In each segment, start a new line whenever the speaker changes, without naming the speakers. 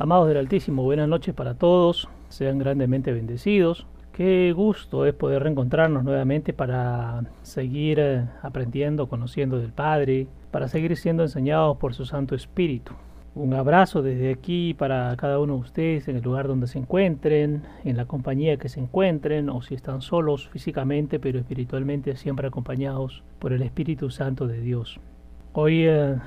Amados del Altísimo, buenas noches para todos, sean grandemente bendecidos. Qué gusto es poder reencontrarnos nuevamente para seguir eh, aprendiendo, conociendo del Padre, para seguir siendo enseñados por su Santo Espíritu. Un abrazo desde aquí para cada uno de ustedes en el lugar donde se encuentren, en la compañía que se encuentren, o si están solos físicamente, pero espiritualmente siempre acompañados por el Espíritu Santo de Dios. Hoy eh,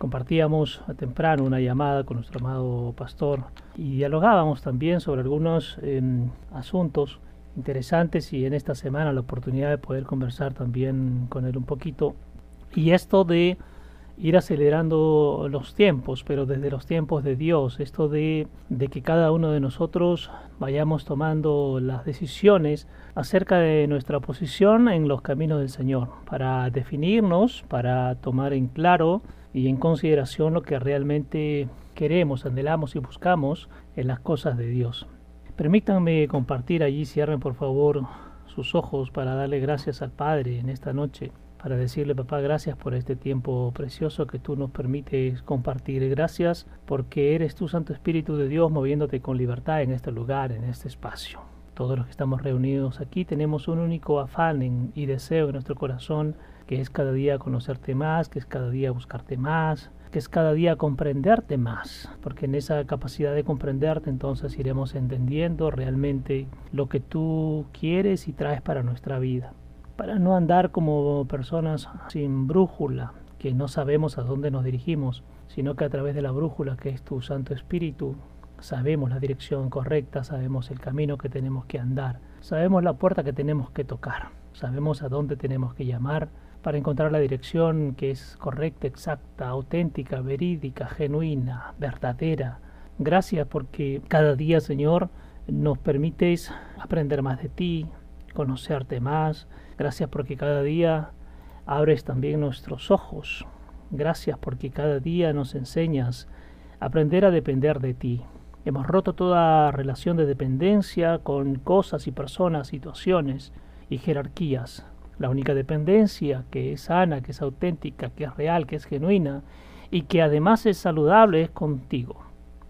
compartíamos a temprano una llamada con nuestro amado pastor y dialogábamos también sobre algunos em, asuntos interesantes y en esta semana la oportunidad de poder conversar también con él un poquito. Y esto de ir acelerando los tiempos, pero desde los tiempos de Dios, esto de, de que cada uno de nosotros vayamos tomando las decisiones acerca de nuestra posición en los caminos del Señor, para definirnos, para tomar en claro y en consideración lo que realmente queremos, anhelamos y buscamos en las cosas de Dios. Permítanme compartir allí, cierren por favor sus ojos para darle gracias al Padre en esta noche, para decirle, papá, gracias por este tiempo precioso que tú nos permites compartir. Gracias porque eres tu Santo Espíritu de Dios moviéndote con libertad en este lugar, en este espacio. Todos los que estamos reunidos aquí tenemos un único afán y deseo en nuestro corazón que es cada día conocerte más, que es cada día buscarte más, que es cada día comprenderte más, porque en esa capacidad de comprenderte entonces iremos entendiendo realmente lo que tú quieres y traes para nuestra vida, para no andar como personas sin brújula, que no sabemos a dónde nos dirigimos, sino que a través de la brújula que es tu Santo Espíritu, sabemos la dirección correcta, sabemos el camino que tenemos que andar, sabemos la puerta que tenemos que tocar, sabemos a dónde tenemos que llamar, para encontrar la dirección que es correcta, exacta, auténtica, verídica, genuina, verdadera. Gracias porque cada día, Señor, nos permites aprender más de ti, conocerte más. Gracias porque cada día abres también nuestros ojos. Gracias porque cada día nos enseñas a aprender a depender de ti. Hemos roto toda relación de dependencia con cosas y personas, situaciones y jerarquías. La única dependencia que es sana, que es auténtica, que es real, que es genuina y que además es saludable es contigo.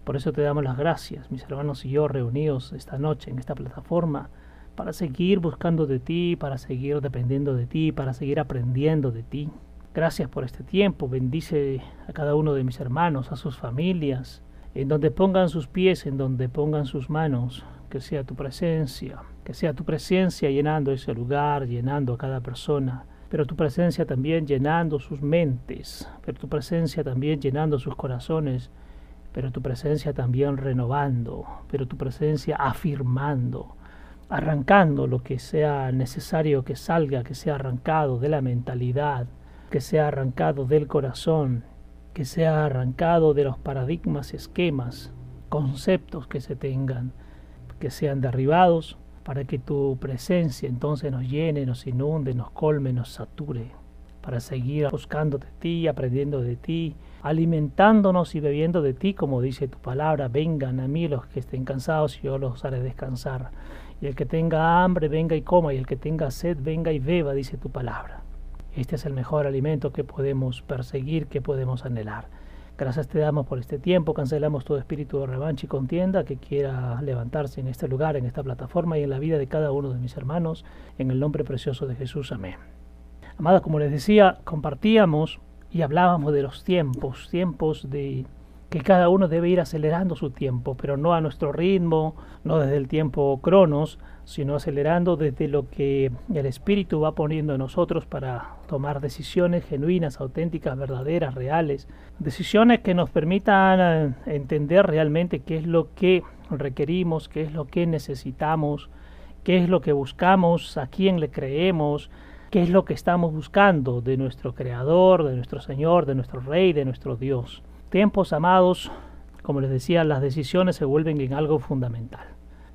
Por eso te damos las gracias, mis hermanos y yo reunidos esta noche en esta plataforma, para seguir buscando de ti, para seguir dependiendo de ti, para seguir aprendiendo de ti. Gracias por este tiempo, bendice a cada uno de mis hermanos, a sus familias, en donde pongan sus pies, en donde pongan sus manos, que sea tu presencia, que sea tu presencia llenando ese lugar, llenando a cada persona, pero tu presencia también llenando sus mentes, pero tu presencia también llenando sus corazones, pero tu presencia también renovando, pero tu presencia afirmando, arrancando lo que sea necesario que salga, que sea arrancado de la mentalidad, que sea arrancado del corazón, que sea arrancado de los paradigmas, esquemas, conceptos que se tengan, que sean derribados, para que tu presencia entonces nos llene, nos inunde, nos colme, nos sature, para seguir buscando de ti, aprendiendo de ti, alimentándonos y bebiendo de ti, como dice tu palabra, vengan a mí los que estén cansados y yo los haré descansar. Y el que tenga hambre, venga y coma, y el que tenga sed, venga y beba, dice tu palabra. Este es el mejor alimento que podemos perseguir, que podemos anhelar. Gracias te damos por este tiempo, cancelamos todo espíritu de revancha y contienda que quiera levantarse en este lugar, en esta plataforma y en la vida de cada uno de mis hermanos, en el nombre precioso de Jesús. Amén. Amadas, como les decía, compartíamos y hablábamos de los tiempos, tiempos de que cada uno debe ir acelerando su tiempo, pero no a nuestro ritmo, no desde el tiempo cronos, sino acelerando desde lo que el Espíritu va poniendo en nosotros para tomar decisiones genuinas, auténticas, verdaderas, reales, decisiones que nos permitan eh, entender realmente qué es lo que requerimos, qué es lo que necesitamos, qué es lo que buscamos, a quién le creemos, qué es lo que estamos buscando de nuestro Creador, de nuestro Señor, de nuestro Rey, de nuestro Dios tiempos, amados, como les decía, las decisiones se vuelven en algo fundamental.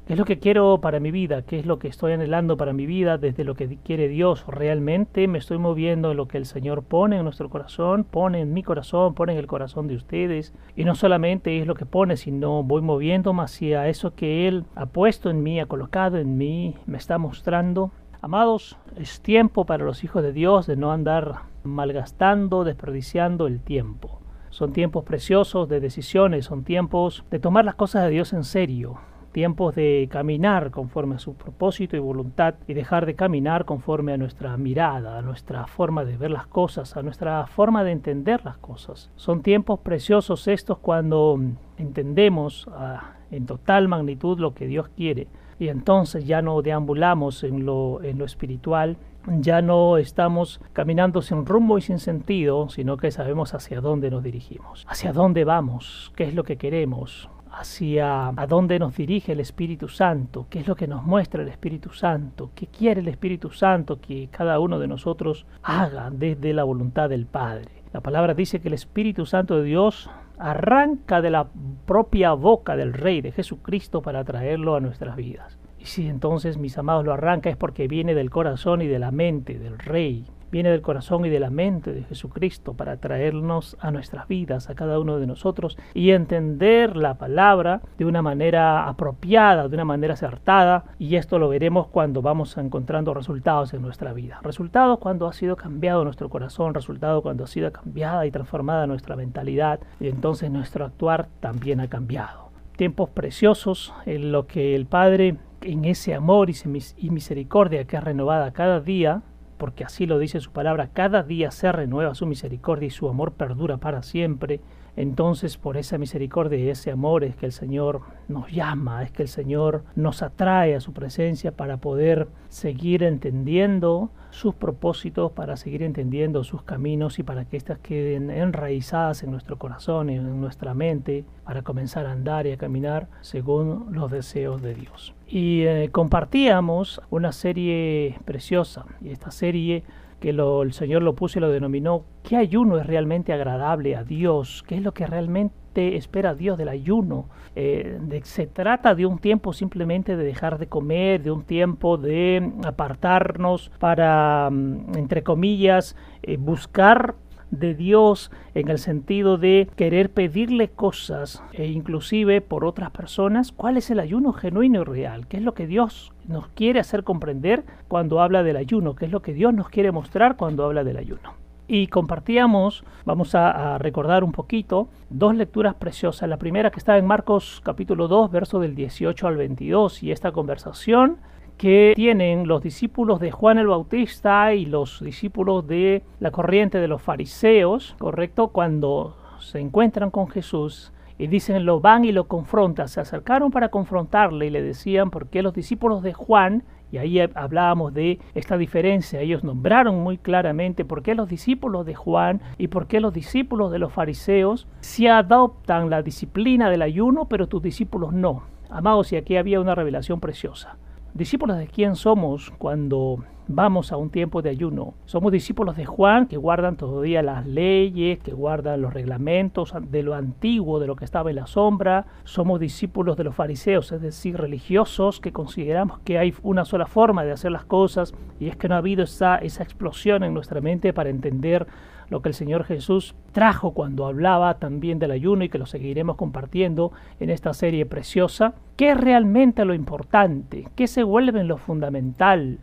¿Qué es lo que quiero para mi vida? ¿Qué es lo que estoy anhelando para mi vida desde lo que quiere Dios? ¿Realmente me estoy moviendo en lo que el Señor pone en nuestro corazón, pone en mi corazón, pone en el corazón de ustedes? Y no solamente es lo que pone, sino voy moviéndome hacia eso que Él ha puesto en mí, ha colocado en mí, me está mostrando. Amados, es tiempo para los hijos de Dios de no andar malgastando, desperdiciando el tiempo Son tiempos preciosos de decisiones, son tiempos de tomar las cosas de Dios en serio, tiempos de caminar conforme a su propósito y voluntad y dejar de caminar conforme a nuestra mirada, a nuestra forma de ver las cosas, a nuestra forma de entender las cosas. Son tiempos preciosos estos cuando entendemos ah, en total magnitud lo que Dios quiere y entonces ya no deambulamos en lo, en lo espiritual, ya no estamos caminando sin rumbo y sin sentido, sino que sabemos hacia dónde nos dirigimos, hacia dónde vamos, qué es lo que queremos, hacia a dónde nos dirige el Espíritu Santo, qué es lo que nos muestra el Espíritu Santo, qué quiere el Espíritu Santo que cada uno de nosotros haga desde la voluntad del Padre. La palabra dice que el Espíritu Santo de Dios arranca de la propia boca del Rey de Jesucristo para traerlo a nuestras vidas. Y si entonces, mis amados, lo arranca es porque viene del corazón y de la mente del Rey, viene del corazón y de la mente de Jesucristo para traernos a nuestras vidas, a cada uno de nosotros, y entender la palabra de una manera apropiada, de una manera acertada, y esto lo veremos cuando vamos encontrando resultados en nuestra vida. Resultados cuando ha sido cambiado nuestro corazón, resultados cuando ha sido cambiada y transformada nuestra mentalidad, y entonces nuestro actuar también ha cambiado. Tiempos preciosos en lo que el Padre, en ese amor y misericordia que es renovada cada día, porque así lo dice su palabra, cada día se renueva su misericordia y su amor perdura para siempre. Entonces por esa misericordia y ese amor es que el Señor nos llama, es que el Señor nos atrae a su presencia para poder seguir entendiendo sus propósitos, para seguir entendiendo sus caminos y para que éstas queden enraizadas en nuestro corazón y en nuestra mente, para comenzar a andar y a caminar según los deseos de Dios. Y eh, compartíamos una serie preciosa, y esta serie que el Señor lo puso y lo denominó, ¿qué ayuno es realmente agradable a Dios? ¿Qué es lo que realmente espera Dios del ayuno? Eh, se trata de un tiempo simplemente de dejar de comer, de un tiempo de apartarnos para, mm, entre comillas, eh, buscar de Dios en el sentido de querer pedirle cosas e inclusive por otras personas, ¿cuál es el ayuno genuino y real? ¿Qué es lo que Dios nos quiere hacer comprender cuando habla del ayuno? ¿Qué es lo que Dios nos quiere mostrar cuando habla del ayuno? y compartíamos, vamos a, a, recordar un poquito, dos lecturas preciosas. La primera que está en Marcos capítulo 2, verso del 18 al 22, y esta conversación que tienen los discípulos de Juan el Bautista y los discípulos de la corriente de los fariseos, ¿correcto? Cuando se encuentran con Jesús y dicen, lo van y lo confrontan, se acercaron para confrontarle y le decían, ¿por qué los discípulos de Juan y ahí hablábamos de esta diferencia. Ellos nombraron muy claramente por qué los discípulos de Juan y por qué los discípulos de los fariseos se adoptan la disciplina del ayuno, pero tus discípulos no. Amados, y aquí había una revelación preciosa. Discípulos de quién somos cuando vamos a un tiempo de ayuno. Somos discípulos de Juan que guardan todavía las leyes, que guardan los reglamentos de lo antiguo, de lo que estaba en la sombra. Somos discípulos de los fariseos, es decir, religiosos que consideramos que hay una sola forma de hacer las cosas y es que no ha habido esa, esa explosión en nuestra mente para entender lo que el Señor Jesús trajo cuando hablaba también del ayuno y que lo seguiremos compartiendo en esta serie preciosa. ¿Qué es realmente lo importante? ¿Qué se vuelve lo fundamental?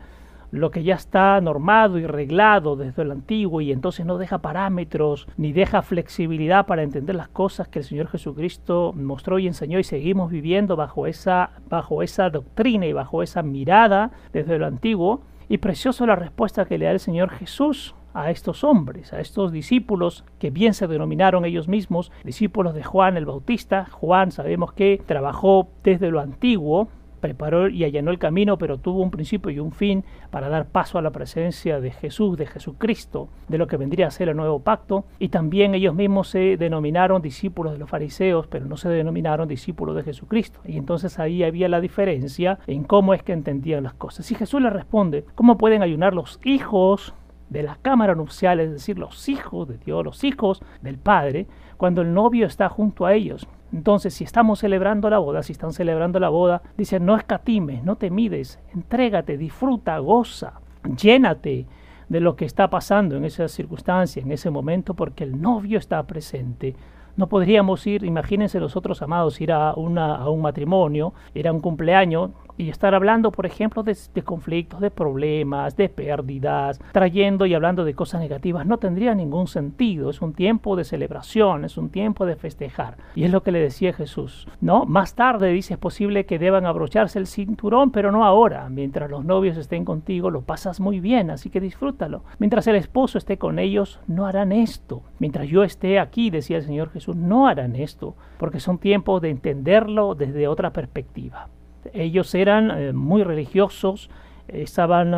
lo que ya está normado y reglado desde el antiguo y entonces no deja parámetros ni deja flexibilidad para entender las cosas que el Señor Jesucristo mostró y enseñó y seguimos viviendo bajo esa bajo esa doctrina y bajo esa mirada desde lo antiguo y precioso la respuesta que le da el Señor Jesús a estos hombres, a estos discípulos que bien se denominaron ellos mismos discípulos de Juan el Bautista. Juan sabemos que trabajó desde lo antiguo, preparó y allanó el camino, pero tuvo un principio y un fin para dar paso a la presencia de Jesús, de Jesucristo, de lo que vendría a ser el nuevo pacto. Y también ellos mismos se denominaron discípulos de los fariseos, pero no se denominaron discípulos de Jesucristo. Y entonces ahí había la diferencia en cómo es que entendían las cosas. Y Jesús les responde, ¿cómo pueden ayunar los hijos de la cámara nupcial, es decir, los hijos de Dios, los hijos del Padre, cuando el novio está junto a ellos. Entonces, si estamos celebrando la boda, si están celebrando la boda, dicen, no escatimes, no te mides, entrégate, disfruta, goza, llénate de lo que está pasando en esa circunstancia, en ese momento, porque el novio está presente. No podríamos ir, imagínense nosotros amados, ir a, una, a un matrimonio, ir a un cumpleaños y estar hablando, por ejemplo, de, conflictos, de problemas, de pérdidas, trayendo y hablando de cosas negativas, no tendría ningún sentido. Es un tiempo de celebración, es un tiempo de festejar. Y es lo que le decía Jesús. No, más tarde dice es posible que deban abrocharse el cinturón, pero no ahora. Mientras los novios estén contigo, lo pasas muy bien, así que disfrútalo. Mientras el esposo esté con ellos, no harán esto. Mientras yo esté aquí, decía el Señor Jesús, no harán esto, porque son tiempos de entenderlo desde otra perspectiva. Ellos eran eh, muy religiosos, estaban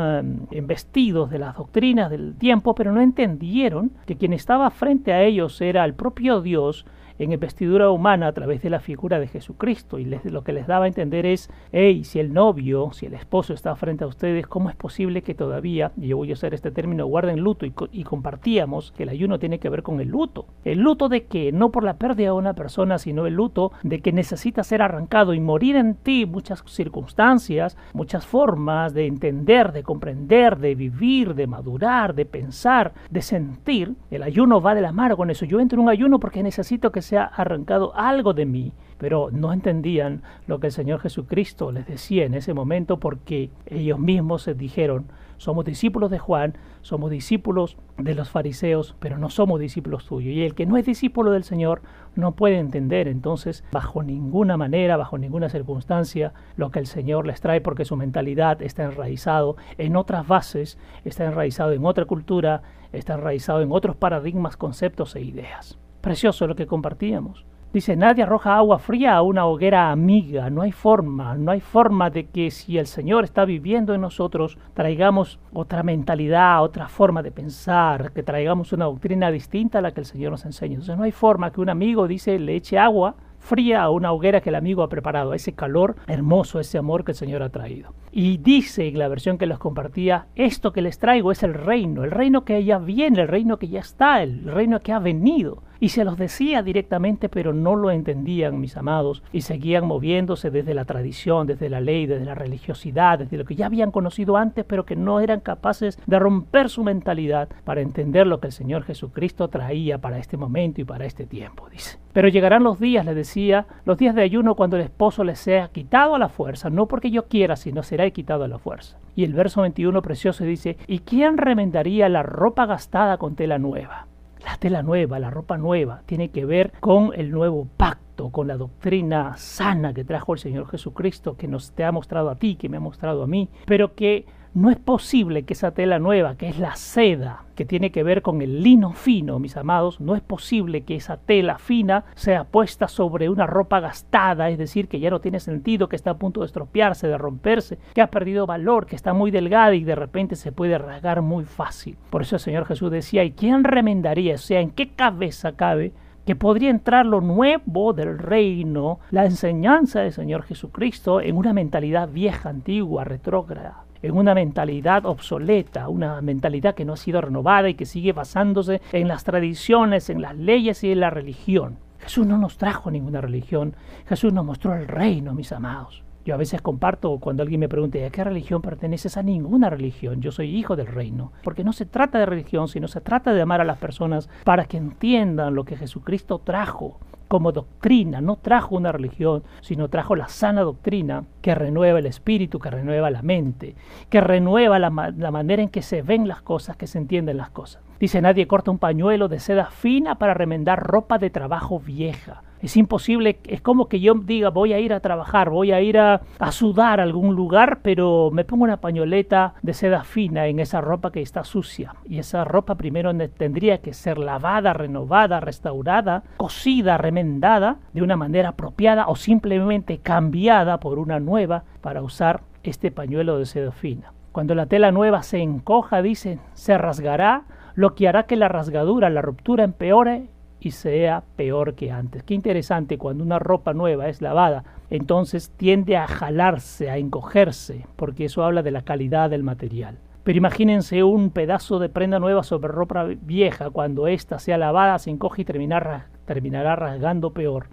eh, investidos de las doctrinas del tiempo, pero no entendieron que quien estaba frente a ellos era el propio Dios en investidura humana a través de la figura de Jesucristo. Y lo que les daba a entender es, hey, si el novio, si el esposo está frente a ustedes, ¿cómo es posible que todavía, y yo voy a usar este término, guarden luto? Y, y compartíamos que el ayuno tiene que ver con el luto. El luto de que, no por la pérdida de una persona, sino el luto de que necesita ser arrancado y morir en ti muchas circunstancias, muchas formas de entender, de comprender, de vivir, de madurar, de pensar, de sentir. El ayuno va de la mano con eso. Yo entro en un ayuno porque necesito que se ha arrancado algo de mí, pero no entendían lo que el Señor Jesucristo les decía en ese momento porque ellos mismos se dijeron, somos discípulos de Juan, somos discípulos de los fariseos, pero no somos discípulos tuyos. Y el que no es discípulo del Señor no puede entender entonces bajo ninguna manera, bajo ninguna circunstancia, lo que el Señor les trae porque su mentalidad está enraizado en otras bases, está enraizado en otra cultura, está enraizado en otros paradigmas, conceptos e ideas. Precioso lo que compartíamos. Dice, nadie arroja agua fría a una hoguera amiga. No hay forma, no hay forma de que si el Señor está viviendo en nosotros, traigamos otra mentalidad, otra forma de pensar, que traigamos una doctrina distinta a la que el Señor nos enseña. Entonces no hay forma que un amigo dice, le eche agua fría a una hoguera que el amigo ha preparado, ese calor hermoso, ese amor que el Señor ha traído. Y dice la versión que les compartía, esto que les traigo es el reino, el reino que ya viene, el reino que ya está, el reino que ha venido. Y se los decía directamente, pero no lo entendían, mis amados, y seguían moviéndose desde la tradición, desde la ley, desde la religiosidad, desde lo que ya habían conocido antes, pero que no eran capaces de romper su mentalidad para entender lo que el Señor Jesucristo traía para este momento y para este tiempo, dice. Pero llegarán los días, le decía, los días de ayuno cuando el esposo les sea quitado a la fuerza, no porque yo quiera, sino será quitado a la fuerza. Y el verso 21 precioso dice, ¿y quién remendaría la ropa gastada con tela nueva? La tela nueva, la ropa nueva, tiene que ver con el nuevo pacto, con la doctrina sana que trajo el Señor Jesucristo, que nos te ha mostrado a ti, que me ha mostrado a mí, pero que no es posible que esa tela nueva, que es la seda, que tiene que ver con el lino fino, mis amados, no es posible que esa tela fina sea puesta sobre una ropa gastada, es decir, que ya no tiene sentido, que está a punto de estropearse, de romperse, que ha perdido valor, que está muy delgada y de repente se puede rasgar muy fácil. Por eso el Señor Jesús decía, ¿y quién remendaría? O sea, ¿en qué cabeza cabe que podría entrar lo nuevo del reino, la enseñanza del Señor Jesucristo en una mentalidad vieja, antigua, retrógrada en una mentalidad obsoleta, una mentalidad que no ha sido renovada y que sigue basándose en las tradiciones, en las leyes y en la religión. Jesús no nos trajo ninguna religión, Jesús nos mostró el reino, mis amados. Yo a veces comparto cuando alguien me pregunta ¿a qué religión perteneces? A ninguna religión. Yo soy hijo del reino. Porque no se trata de religión, sino se trata de amar a las personas para que entiendan lo que Jesucristo trajo como doctrina, no trajo una religión, sino trajo la sana doctrina que renueva el espíritu, que renueva la mente, que renueva la, manera en que se ven las cosas, que se entienden las cosas. Dice, nadie corta un pañuelo de seda fina para remendar ropa de trabajo vieja. Es imposible, es como que yo diga voy a ir a trabajar, voy a ir a, sudar a algún lugar, pero me pongo una pañoleta de seda fina en esa ropa que está sucia. Y esa ropa primero tendría que ser lavada, renovada, restaurada, cosida, remendada de una manera apropiada o simplemente cambiada por una nueva para usar este pañuelo de seda fina. Cuando la tela nueva se encoja, dicen, se rasgará, lo que hará que la rasgadura, la ruptura empeore y sea peor que antes. Qué interesante, cuando una ropa nueva es lavada, entonces tiende a jalarse, a encogerse, porque eso habla de la calidad del material. Pero imagínense un pedazo de prenda nueva sobre ropa vieja, cuando ésta sea lavada, se encoge y terminará, terminará rasgando peor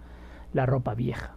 la ropa vieja.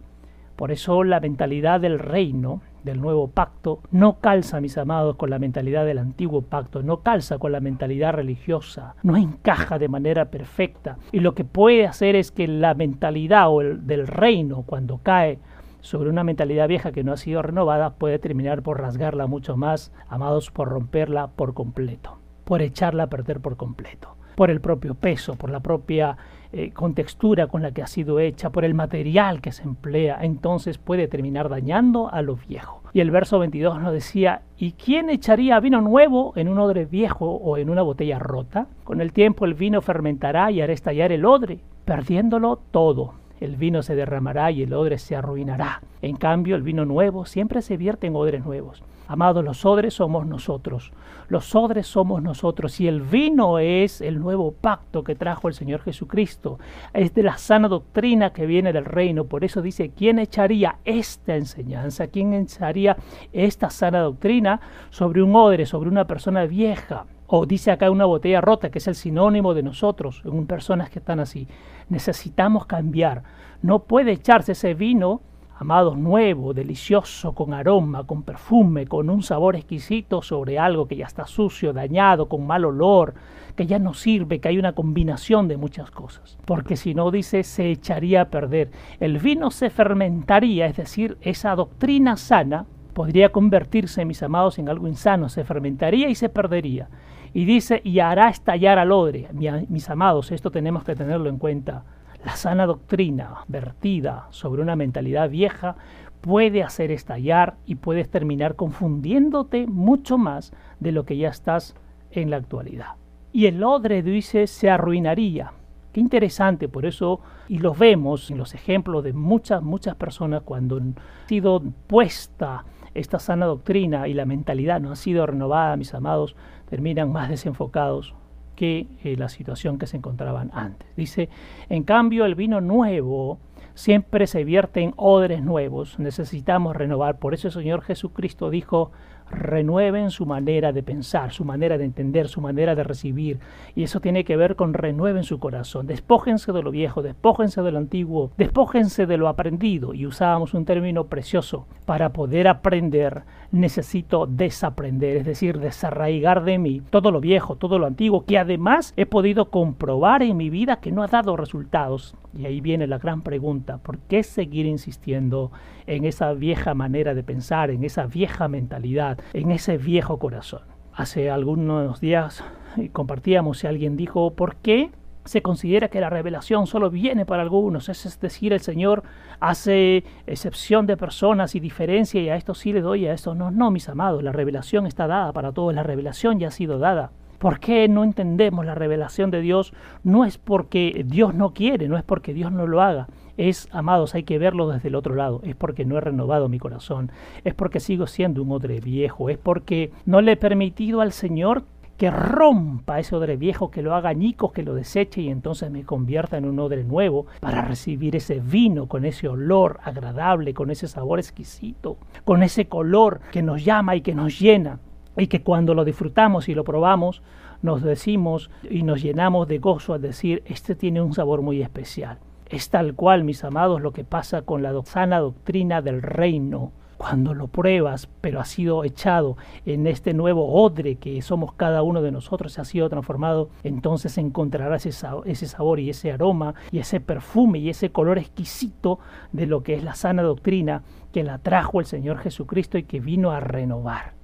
Por eso la mentalidad del reino, del nuevo pacto, no calza, mis amados, con la mentalidad del antiguo pacto, no calza con la mentalidad religiosa, no encaja de manera perfecta. Y lo que puede hacer es que la mentalidad o el, del reino, cuando cae sobre una mentalidad vieja que no ha sido renovada puede terminar por rasgarla mucho más, amados, por romperla por completo, por echarla a perder por completo, por el propio peso, por la propia eh, contextura con la que ha sido hecha, por el material que se emplea, entonces puede terminar dañando a lo viejo. Y el verso 22 nos decía, ¿y quién echaría vino nuevo en un odre viejo o en una botella rota? Con el tiempo el vino fermentará y hará estallar el odre, perdiéndolo todo el vino se derramará y el odre se arruinará. En cambio, el vino nuevo siempre se vierte en odres nuevos. Amados, los odres somos nosotros. Los odres somos nosotros. Y el vino es el nuevo pacto que trajo el Señor Jesucristo. Es de la sana doctrina que viene del reino. Por eso dice, ¿quién echaría esta enseñanza? ¿Quién echaría esta sana doctrina sobre un odre, sobre una persona vieja? O dice acá una botella rota, que es el sinónimo de nosotros, en personas que están así. Necesitamos cambiar. No puede echarse ese vino, amados, nuevo, delicioso, con aroma, con perfume, con un sabor exquisito sobre algo que ya está sucio, dañado, con mal olor, que ya no sirve, que hay una combinación de muchas cosas. Porque si no, dice, se echaría a perder. El vino se fermentaría, es decir, esa doctrina sana podría convertirse, mis amados, en algo insano, se fermentaría y se perdería. Y dice, y hará estallar al odre. Mis amados, esto tenemos que tenerlo en cuenta. La sana doctrina vertida sobre una mentalidad vieja puede hacer estallar y puedes terminar confundiéndote mucho más de lo que ya estás en la actualidad. Y el odre, dice, se arruinaría. Qué interesante, por eso, y lo vemos en los ejemplos de muchas, muchas personas cuando han sido puesta esta sana doctrina y la mentalidad no ha sido renovada, mis amados, terminan más desenfocados que eh, la situación que se encontraban antes. Dice, en cambio, el vino nuevo siempre se vierte en odres nuevos. Necesitamos renovar. Por eso el Señor Jesucristo dijo, renueven su manera de pensar, su manera de entender, su manera de recibir. Y eso tiene que ver con renueven su corazón. Despójense de lo viejo, despójense de lo antiguo, despójense de lo aprendido. Y usábamos un término precioso. Para poder aprender necesito desaprender, es decir, desarraigar de mí todo lo viejo, todo lo antiguo, que además he podido comprobar en mi vida que no ha dado resultados. Y ahí viene la gran pregunta, ¿por qué seguir insistiendo en esa vieja manera de pensar, en esa vieja mentalidad, en ese viejo corazón? Hace algunos días eh, compartíamos si alguien dijo, ¿por qué se considera que la revelación solo viene para algunos, es decir, el Señor hace excepción de personas y diferencia y a esto sí le doy, a esto no, no, mis amados, la revelación está dada para todos, la revelación ya ha sido dada. ¿Por qué no entendemos la revelación de Dios? No es porque Dios no quiere, no es porque Dios no lo haga. Es, amados, hay que verlo desde el otro lado. Es porque no he renovado mi corazón. Es porque sigo siendo un odre viejo. Es porque no le he permitido al Señor que rompa ese odre viejo, que lo haga añicos, que lo deseche y entonces me convierta en un odre nuevo para recibir ese vino con ese olor agradable, con ese sabor exquisito, con ese color que nos llama y que nos llena y que cuando lo disfrutamos y lo probamos nos decimos y nos llenamos de gozo al decir, este tiene un sabor muy especial. Es tal cual, mis amados, lo que pasa con la sana doctrina del reino cuando lo pruebas, pero ha sido echado en este nuevo odre que somos cada uno de nosotros, se ha sido transformado, entonces encontrarás ese, sabor y ese aroma y ese perfume y ese color exquisito de lo que es la sana doctrina que la trajo el Señor Jesucristo y que vino a renovar.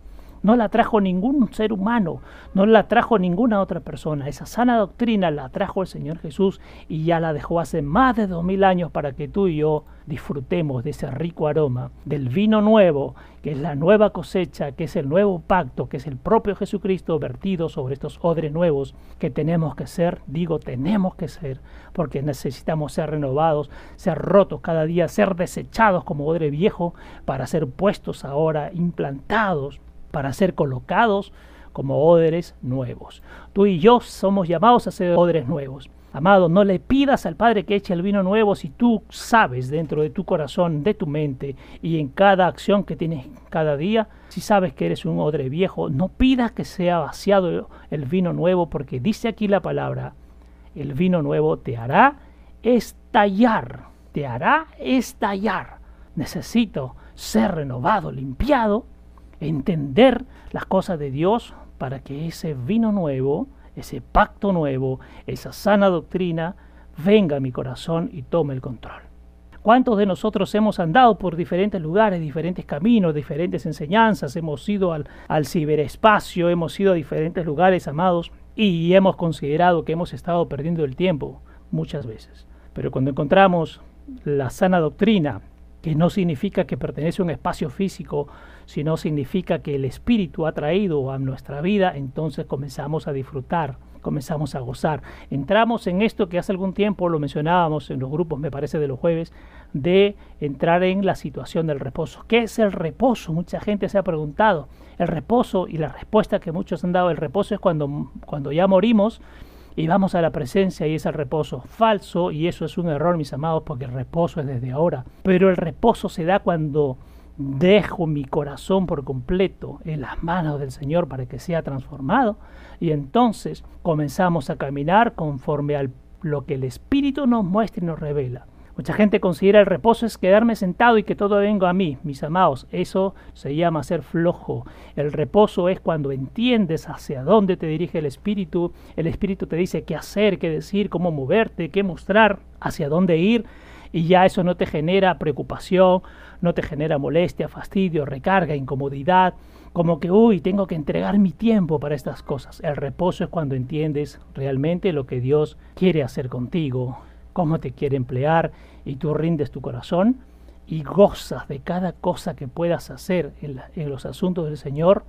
No la trajo ningún ser humano, no la trajo ninguna otra persona. Esa sana doctrina la trajo el Señor Jesús y ya la dejó hace más de dos mil años para que tú y yo disfrutemos de ese rico aroma, del vino nuevo, que es la nueva cosecha, que es el nuevo pacto, que es el propio Jesucristo vertido sobre estos odres nuevos que tenemos que ser, digo, tenemos que ser, porque necesitamos ser renovados, ser rotos cada día, ser desechados como odre viejo para ser puestos ahora, implantados para ser colocados como odres nuevos. Tú y yo somos llamados a ser odres nuevos. Amado, no le pidas al Padre que eche el vino nuevo si tú sabes dentro de tu corazón, de tu mente y en cada acción que tienes cada día, si sabes que eres un odre viejo, no pidas que sea vaciado el vino nuevo porque dice aquí la palabra, el vino nuevo te hará estallar, te hará estallar. Necesito ser renovado, limpiado entender las cosas de Dios para que ese vino nuevo, ese pacto nuevo, esa sana doctrina venga a mi corazón y tome el control. ¿Cuántos de nosotros hemos andado por diferentes lugares, diferentes caminos, diferentes enseñanzas? Hemos ido al, al ciberespacio, hemos ido a diferentes lugares, amados, y hemos considerado que hemos estado perdiendo el tiempo muchas veces. Pero cuando encontramos la sana doctrina, que no significa que pertenece a un espacio físico, sino significa que el Espíritu ha traído a nuestra vida, entonces comenzamos a disfrutar comenzamos a gozar. Entramos en esto que hace algún tiempo lo mencionábamos en los grupos, me parece, de los jueves, de entrar en la situación del reposo. ¿Qué es el reposo? Mucha gente se ha preguntado. El reposo y la respuesta que muchos han dado, el reposo es cuando, cuando ya morimos y vamos a la presencia y es el reposo falso y eso es un error, mis amados, porque el reposo es desde ahora. Pero el reposo se da cuando dejo mi corazón por completo en las manos del Señor para que sea transformado y entonces comenzamos a caminar conforme a lo que el Espíritu nos muestra y nos revela. Mucha gente considera el reposo es quedarme sentado y que todo venga a mí, mis amados. Eso se llama ser flojo. El reposo es cuando entiendes hacia dónde te dirige el Espíritu. El Espíritu te dice qué hacer, qué decir, cómo moverte, qué mostrar, hacia dónde ir. Y ya eso no te genera preocupación, no te genera molestia, fastidio, recarga, incomodidad, como que, uy, tengo que entregar mi tiempo para estas cosas. El reposo es cuando entiendes realmente lo que Dios quiere hacer contigo, cómo te quiere emplear y tú rindes tu corazón y gozas de cada cosa que puedas hacer en, los asuntos del Señor,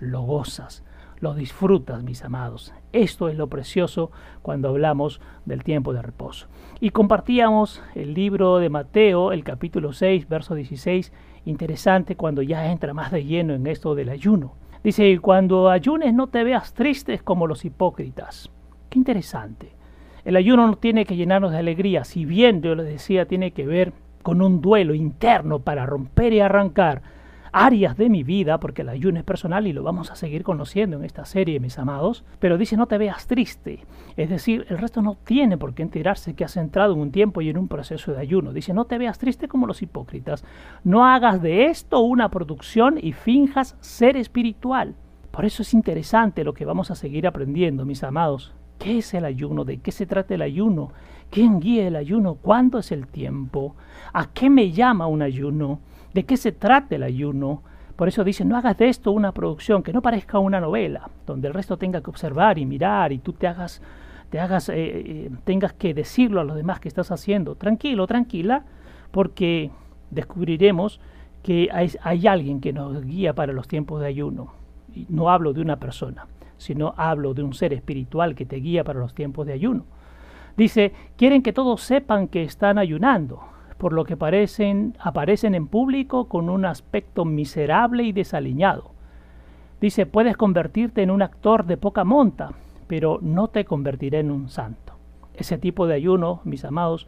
lo gozas lo disfrutas, mis amados. Esto es lo precioso cuando hablamos del tiempo de reposo. Y compartíamos el libro de Mateo, el capítulo 6, verso 16, interesante cuando ya entra más de lleno en esto del ayuno. Dice, cuando ayunes no te veas tristes como los hipócritas. Qué interesante. El ayuno no tiene que llenarnos de alegría, si bien yo les decía, tiene que ver con un duelo interno para romper y arrancar áreas de mi vida, porque el ayuno es personal y lo vamos a seguir conociendo en esta serie, mis amados, pero dice no te veas triste, es decir, el resto no tiene por qué enterarse que has entrado en un tiempo y en un proceso de ayuno, dice no te veas triste como los hipócritas, no hagas de esto una producción y finjas ser espiritual. Por eso es interesante lo que vamos a seguir aprendiendo, mis amados. ¿Qué es el ayuno? ¿De qué se trata el ayuno? ¿Quién guía el ayuno? ¿Cuándo es el tiempo? ¿A qué me llama un ayuno? de qué se trata el ayuno. Por eso dice, no hagas de esto una producción, que no parezca una novela, donde el resto tenga que observar y mirar y tú te hagas, te hagas, eh, eh, tengas que decirlo a los demás que estás haciendo. Tranquilo, tranquila, porque descubriremos que hay, hay alguien que nos guía para los tiempos de ayuno. Y no hablo de una persona, sino hablo de un ser espiritual que te guía para los tiempos de ayuno. Dice, quieren que todos sepan que están ayunando por lo que parecen, aparecen en público con un aspecto miserable y desaliñado. Dice, puedes convertirte en un actor de poca monta, pero no te convertiré en un santo. Ese tipo de ayuno, mis amados,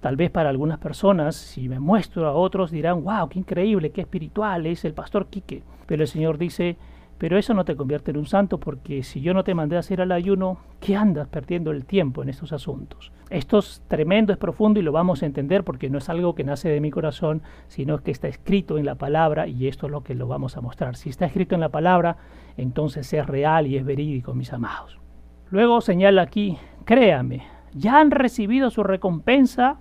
tal vez para algunas personas, si me muestro a otros, dirán, wow, qué increíble, qué espiritual es el pastor Quique. Pero el Señor dice, pero eso no te convierte en un santo porque si yo no te mandé a hacer el ayuno, ¿qué andas perdiendo el tiempo en estos asuntos? Esto es tremendo, es profundo y lo vamos a entender porque no es algo que nace de mi corazón, sino que está escrito en la palabra y esto es lo que lo vamos a mostrar. Si está escrito en la palabra, entonces es real y es verídico, mis amados. Luego señala aquí, créame, ya han recibido su recompensa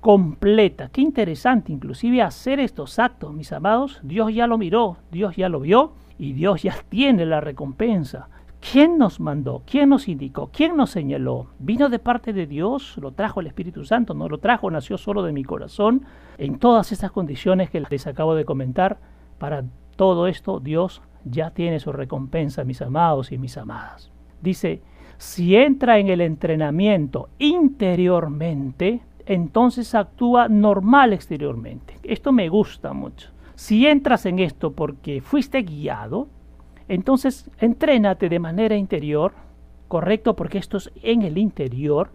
completa. Qué interesante, inclusive hacer estos actos, mis amados. Dios ya lo miró, Dios ya lo vio y Dios ya tiene la recompensa. ¿Quién nos mandó? ¿Quién nos indicó? ¿Quién nos señaló? ¿Vino de parte de Dios? ¿Lo trajo el Espíritu Santo? ¿No lo trajo? ¿Nació solo de mi corazón? En todas estas condiciones que les acabo de comentar, para todo esto Dios ya tiene su recompensa, mis amados y mis amadas. Dice, si entra en el entrenamiento interiormente, entonces actúa normal exteriormente. Esto me gusta mucho. Si entras en esto porque fuiste guiado, entonces entrénate de manera interior, correcto, porque esto es en el interior,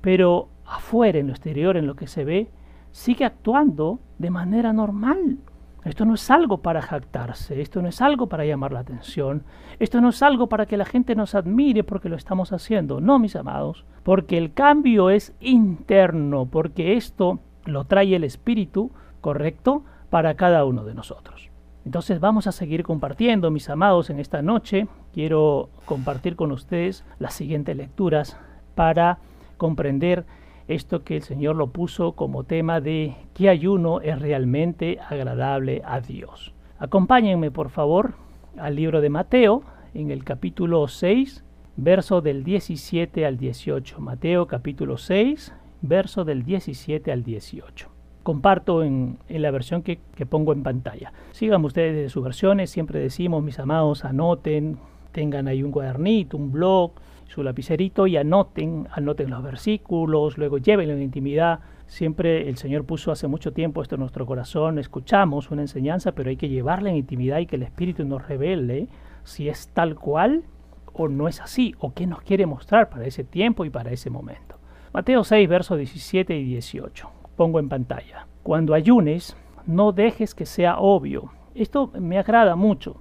pero afuera, en lo exterior, en lo que se ve, sigue actuando de manera normal. Esto no es algo para jactarse, esto no es algo para llamar la atención, esto no es algo para que la gente nos admire porque lo estamos haciendo, no, mis amados, porque el cambio es interno, porque esto lo trae el Espíritu, ¿correcto? Para cada uno de nosotros. Entonces vamos a seguir compartiendo, mis amados, en esta noche. Quiero compartir con ustedes las siguientes lecturas para comprender esto que el Señor lo puso como tema de qué ayuno es realmente agradable a Dios. Acompáñenme por favor al libro de Mateo en el capítulo 6, verso del 17 al 18. Mateo capítulo 6, verso del 17 al 18. Comparto en, la versión que, pongo en pantalla. Sigan ustedes de sus versiones, siempre decimos, mis amados, anoten, tengan ahí un cuadernito, un blog, su lapicerito y anoten, anoten los versículos, luego llévenlo en intimidad. Siempre el Señor puso hace mucho tiempo esto en nuestro corazón, escuchamos una enseñanza, pero hay que llevarla en intimidad y que el Espíritu nos revele si es tal cual o no es así, o qué nos quiere mostrar para ese tiempo y para ese momento. Mateo 6, versos 17 y 18. Pongo en pantalla. Cuando ayunes, no dejes que sea obvio. Esto me agrada mucho.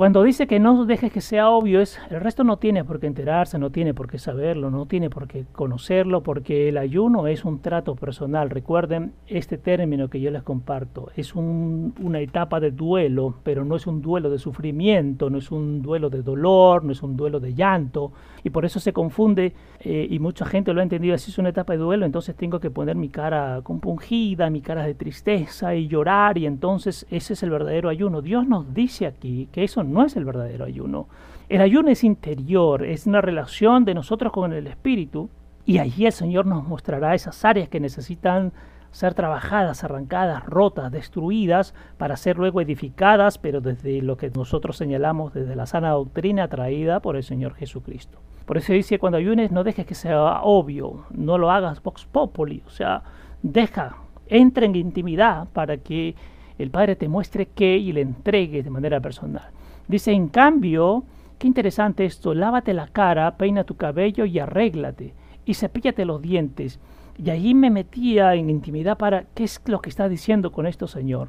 Cuando dice que no dejes que sea obvio, es el resto no tiene por qué enterarse, no tiene por qué saberlo, no tiene por qué conocerlo, porque el ayuno es un trato personal. Recuerden este término que yo les comparto. Es una etapa de duelo, pero no es un duelo de sufrimiento, no es un duelo de dolor, no es un duelo de llanto. Y por eso se confunde, eh, y mucha gente lo ha entendido así, es una etapa de duelo, entonces tengo que poner mi cara compungida, mi cara de tristeza y llorar, y entonces ese es el verdadero ayuno. Dios nos dice aquí que eso no es el verdadero ayuno. El ayuno es interior, es una relación de nosotros con el Espíritu y allí el Señor nos mostrará esas áreas que necesitan ser trabajadas, arrancadas, rotas, destruidas, para ser luego edificadas, pero desde lo que nosotros señalamos, desde la sana doctrina traída por el Señor Jesucristo. Por eso dice, cuando ayunes no dejes que sea obvio, no lo hagas vox populi, o sea, deja, entra en intimidad para que el Padre te muestre qué y le entregue de manera personal. Dice, en cambio, qué interesante esto, lávate la cara, peina tu cabello y arréglate, y cepíllate los dientes. Y allí me metía en intimidad para qué es lo que está diciendo con esto, Señor.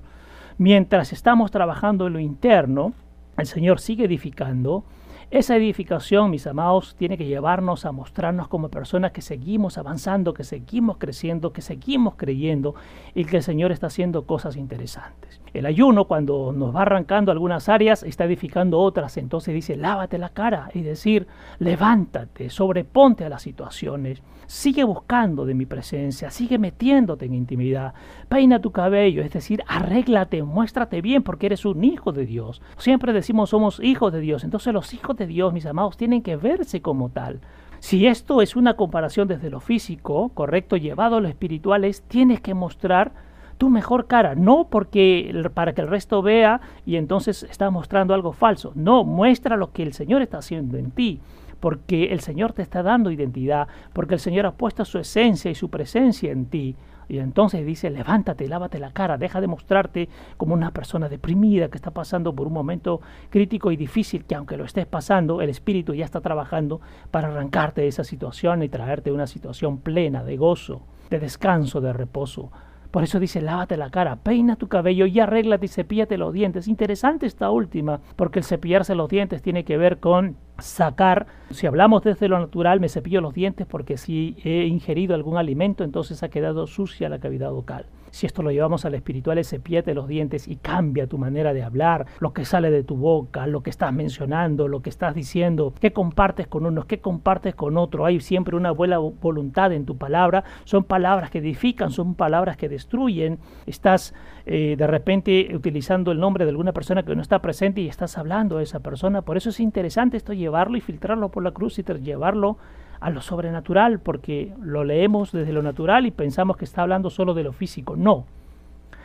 Mientras estamos trabajando en lo interno, el Señor sigue edificando, esa edificación, mis amados, tiene que llevarnos a mostrarnos como personas que seguimos avanzando, que seguimos creciendo, que seguimos creyendo y que el Señor está haciendo cosas interesantes. El ayuno, cuando nos va arrancando algunas áreas, está edificando otras. Entonces dice, lávate la cara y decir, levántate, sobreponte a las situaciones, sigue buscando de mi presencia, sigue metiéndote en intimidad, peina tu cabello, es decir, arréglate, muéstrate bien porque eres un hijo de Dios. Siempre decimos somos hijos de Dios, entonces los hijos de Dios, mis amados, tienen que verse como tal. Si esto es una comparación desde lo físico, correcto, llevado a lo espiritual, es, tienes que mostrar tu mejor cara, no porque para que el resto vea y entonces está mostrando algo falso. No, muestra lo que el Señor está haciendo en ti, porque el Señor te está dando identidad, porque el Señor ha puesto su esencia y su presencia en ti. Y entonces dice, levántate, lávate la cara, deja de mostrarte como una persona deprimida que está pasando por un momento crítico y difícil, que aunque lo estés pasando, el Espíritu ya está trabajando para arrancarte de esa situación y traerte una situación plena de gozo, de descanso, de reposo. Por eso dice, lávate la cara, peina tu cabello y arréglate y cepíllate los dientes. Interesante esta última, porque el cepillarse los dientes tiene que ver con sacar, si hablamos desde lo natural, me cepillo los dientes porque si he ingerido algún alimento, entonces ha quedado sucia la cavidad bucal. Si esto lo llevamos al espiritual, ese piete los dientes y cambia tu manera de hablar, lo que sale de tu boca, lo que estás mencionando, lo que estás diciendo, qué compartes con unos, qué compartes con otro. Hay siempre una buena voluntad en tu palabra. Son palabras que edifican, son palabras que destruyen. Estás eh, de repente utilizando el nombre de alguna persona que no está presente y estás hablando de esa persona. Por eso es interesante esto llevarlo y filtrarlo por la cruz y llevarlo a lo sobrenatural, porque lo leemos desde lo natural y pensamos que está hablando solo de lo físico. No.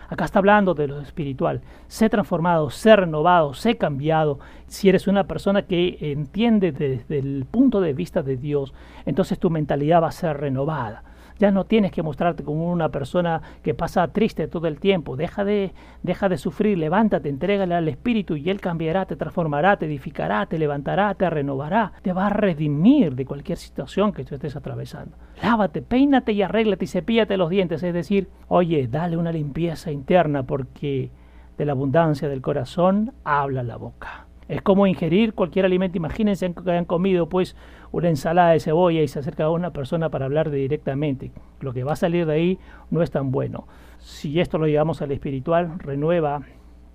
Acá está hablando de lo espiritual. Sé transformado, sé renovado, sé cambiado. Si eres una persona que entiende desde el punto de vista de Dios, entonces tu mentalidad va a ser renovada. Ya no tienes que mostrarte como una persona que pasa triste todo el tiempo. Deja de, deja de sufrir, levántate, entrégale al Espíritu y Él cambiará, te transformará, te edificará, te levantará, te renovará, te va a redimir de cualquier situación que tú estés atravesando. Lávate, peínate y arréglate y cepíllate los dientes. Es decir, oye, dale una limpieza interna porque de la abundancia del corazón habla la boca. Es como ingerir cualquier alimento. Imagínense que hayan comido pues una ensalada de cebolla y se acerca a una persona para hablar directamente. Lo que va a salir de ahí no es tan bueno. Si esto lo llevamos al espiritual, renueva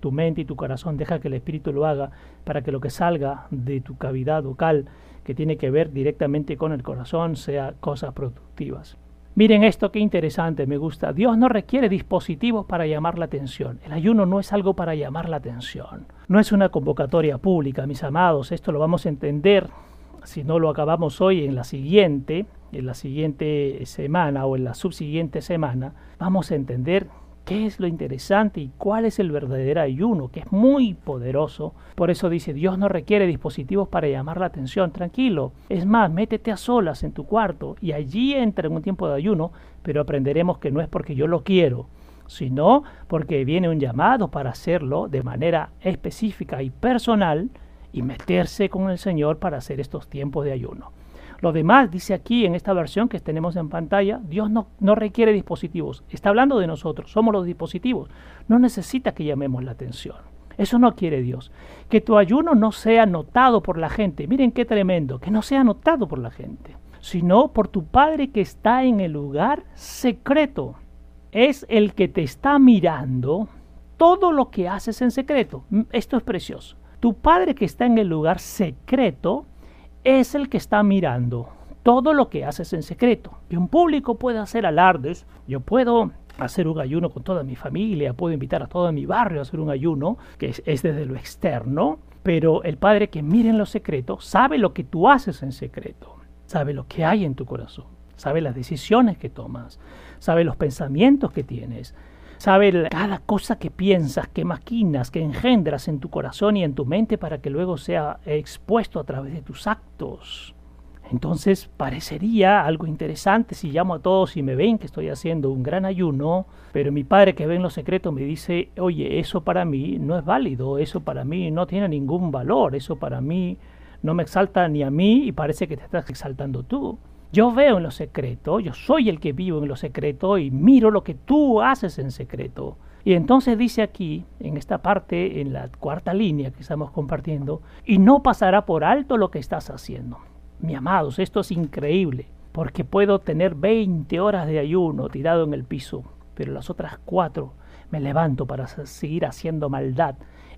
tu mente y tu corazón, deja que el espíritu lo haga para que lo que salga de tu cavidad vocal, que tiene que ver directamente con el corazón, sea cosas productivas. Miren esto, qué interesante, me gusta. Dios no requiere dispositivos para llamar la atención. El ayuno no es algo para llamar la atención. No es una convocatoria pública, mis amados. Esto lo vamos a entender si no lo acabamos hoy en la siguiente, en la siguiente semana o en la subsiguiente semana, vamos a entender qué es lo interesante y cuál es el verdadero ayuno, que es muy poderoso. Por eso dice, Dios no requiere dispositivos para llamar la atención. Tranquilo. Es más, métete a solas en tu cuarto y allí entra en un tiempo de ayuno, pero aprenderemos que no es porque yo lo quiero, sino porque viene un llamado para hacerlo de manera específica y personal y meterse con el Señor para hacer estos tiempos de ayuno. Lo demás, dice aquí en esta versión que tenemos en pantalla, Dios no, no, requiere dispositivos. Está hablando de nosotros, somos los dispositivos. No necesita que llamemos la atención. Eso no quiere Dios. Que tu ayuno no sea notado por la gente. Miren qué tremendo, que no sea notado por la gente, sino por tu Padre que está en el lugar secreto. Es el que te está mirando todo lo que haces en secreto. Esto es precioso. Tu Padre que está en el lugar secreto es el que está mirando todo lo que haces en secreto. Y un público puede hacer alardes, yo puedo hacer un ayuno con toda mi familia, puedo invitar a todo mi barrio a hacer un ayuno, que es, es desde lo externo, pero el Padre que mira en lo secreto sabe lo que tú haces en secreto, sabe lo que hay en tu corazón, sabe las decisiones que tomas, sabe los pensamientos que tienes, sabe cada cosa que piensas, que maquinas, que engendras en tu corazón y en tu mente para que luego sea expuesto a través de tus actos. Entonces parecería algo interesante si llamo a todos y me ven que estoy haciendo un gran ayuno, pero mi padre que ve en lo secreto me dice, oye, eso para mí no es válido, eso para mí no tiene ningún valor, eso para mí no me exalta ni a mí y parece que te estás exaltando tú. Yo veo en lo secreto, yo soy el que vivo en lo secreto y miro lo que tú haces en secreto. Y entonces dice aquí, en esta parte, en la cuarta línea que estamos compartiendo, y no pasará por alto lo que estás haciendo. Mi amados, esto es increíble, porque puedo tener 20 horas de ayuno tirado en el piso, pero las otras cuatro me levanto para seguir haciendo maldad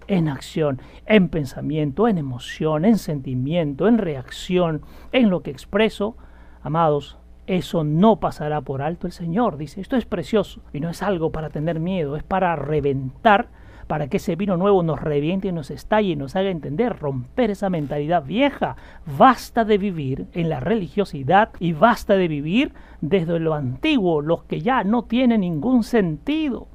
en acción, en pensamiento, en emoción, en sentimiento, en reacción, en lo que expreso, Amados, eso no pasará por alto el Señor. Dice, esto es precioso y no es algo para tener miedo, es para reventar, para que ese vino nuevo nos reviente y nos estalle y nos haga entender, romper esa mentalidad vieja. Basta de vivir en la religiosidad y basta de vivir desde lo antiguo, los que ya no tienen ningún sentido.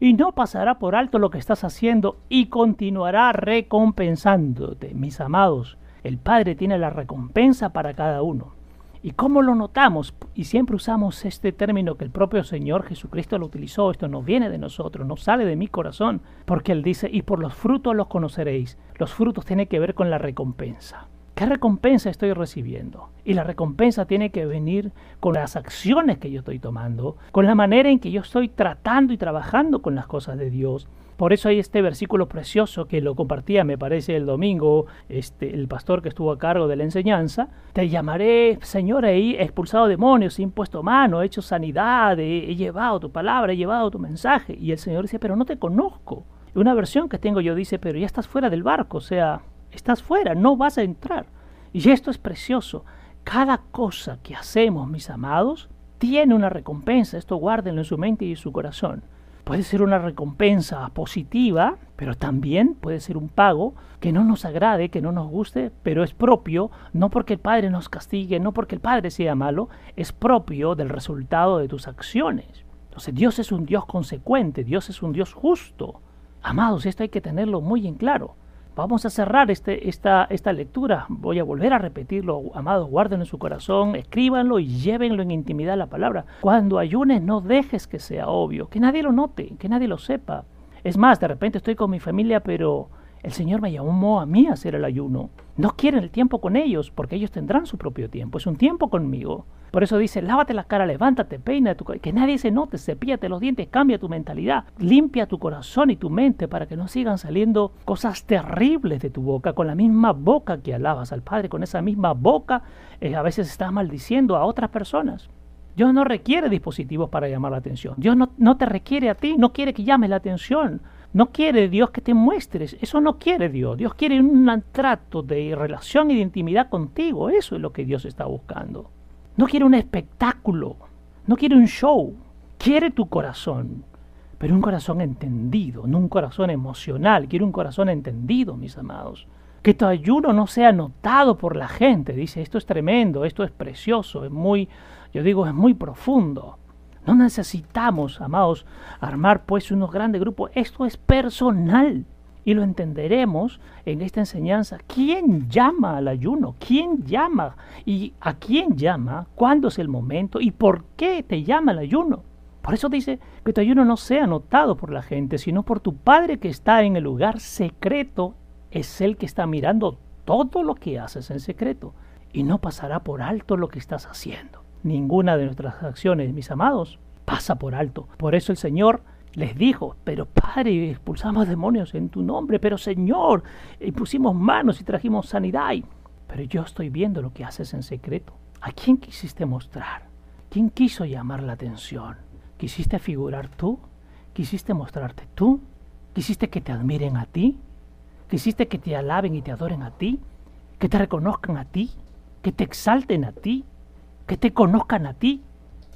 Y no pasará por alto lo que estás haciendo y continuará recompensándote, mis amados. El Padre tiene la recompensa para cada uno. ¿Y cómo lo notamos? Y siempre usamos este término que el propio Señor Jesucristo lo utilizó. Esto no viene de nosotros, no sale de mi corazón, porque Él dice, y por los frutos los conoceréis. Los frutos tienen que ver con la recompensa. ¿Qué recompensa estoy recibiendo? Y la recompensa tiene que venir con las acciones que yo estoy tomando, con la manera en que yo estoy tratando y trabajando con las cosas de Dios. Por eso hay este versículo precioso que lo compartía, me parece, el domingo, este, el pastor que estuvo a cargo de la enseñanza. Te llamaré, Señor, he expulsado demonios, he impuesto mano, he hecho sanidad, he, llevado tu palabra, he llevado tu mensaje. Y el Señor dice, pero no te conozco. Una versión que tengo yo dice, pero ya estás fuera del barco, o sea, estás fuera, no vas a entrar. Y esto es precioso. Cada cosa que hacemos, mis amados, tiene una recompensa. Esto guárdenlo en su mente y en su corazón puede ser una recompensa positiva, pero también puede ser un pago que no nos agrade, que no nos guste, pero es propio, no porque el Padre nos castigue, no porque el Padre sea malo, es propio del resultado de tus acciones. Entonces Dios es un Dios consecuente, Dios es un Dios justo. Amados, esto hay que tenerlo muy en claro. Vamos a cerrar este, esta, esta lectura. Voy a volver a repetirlo. Amados, guárdenlo en su corazón, escríbanlo y llévenlo en intimidad la palabra. Cuando ayunes, no dejes que sea obvio, que nadie lo note, que nadie lo sepa. Es más, de repente estoy con mi familia, pero el Señor me llamó a mí a hacer el ayuno. No quieren el tiempo con ellos, porque ellos tendrán su propio tiempo. Es un tiempo conmigo. Por eso dice, lávate la cara, levántate, peina tu que nadie se note, cepíllate los dientes, cambia tu mentalidad, limpia tu corazón y tu mente para que no sigan saliendo cosas terribles de tu boca, con la misma boca que alabas al Padre, con esa misma boca eh, a veces estás maldiciendo a otras personas. Dios no requiere dispositivos para llamar la atención. Dios no, no te requiere a ti, no quiere que llames la atención. No quiere Dios que te muestres, eso no quiere Dios. Dios quiere un trato de relación y de intimidad contigo, eso es lo que Dios está buscando. No quiere un espectáculo, No quiere un show, quiere tu corazón, pero un corazón entendido, no un corazón emocional, quiere un corazón entendido, mis amados. Que tu ayuno no sea notado por la gente. Dice, esto es tremendo, esto es precioso, es muy, yo digo, es muy profundo. No necesitamos, amados, armar pues unos grandes grupos. Esto es personal. Y lo entenderemos en esta enseñanza. ¿Quién llama al ayuno? ¿Quién llama? ¿Y a quién llama? ¿Cuándo es el momento? ¿Y por qué te llama el ayuno? Por eso dice que tu ayuno no sea notado por la gente, sino por tu Padre que está en el lugar secreto. Es el que está mirando todo lo que haces en secreto y no pasará por alto lo que estás haciendo. Ninguna de nuestras acciones, mis amados, pasa por alto. Por eso el Señor les dijo, pero Padre, expulsamos demonios en tu nombre, pero Señor, y pusimos manos y trajimos sanidad. Pero yo estoy viendo lo que haces en secreto. ¿A quién quisiste mostrar? ¿Quién quiso llamar la atención? ¿Quisiste figurar tú? ¿Quisiste mostrarte tú? ¿Quisiste que te admiren a ti? ¿Quisiste que te alaben y te adoren a ti? ¿Que te reconozcan a ti? ¿Que te exalten a ti? ¿Que te conozcan a ti?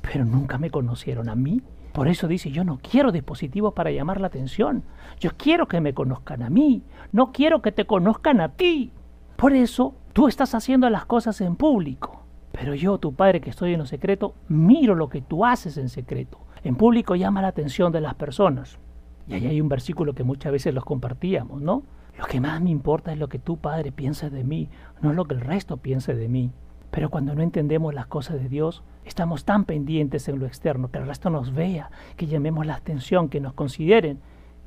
Pero nunca me conocieron a mí. Por eso dice, yo no quiero dispositivos para llamar la atención. Yo quiero que me conozcan a mí. No quiero que te conozcan a ti. Por eso tú estás haciendo las cosas en público. Pero yo, tu padre que estoy en lo secreto, miro lo que tú haces en secreto. En público llama la atención de las personas. Y ahí hay un versículo que muchas veces los compartíamos, ¿no? Lo que más me importa es lo que tu padre piensa de mí, no lo que el resto piense de mí. Pero cuando no entendemos las cosas de Dios, estamos tan pendientes en lo externo, que el resto nos vea, que llamemos la atención, que nos consideren,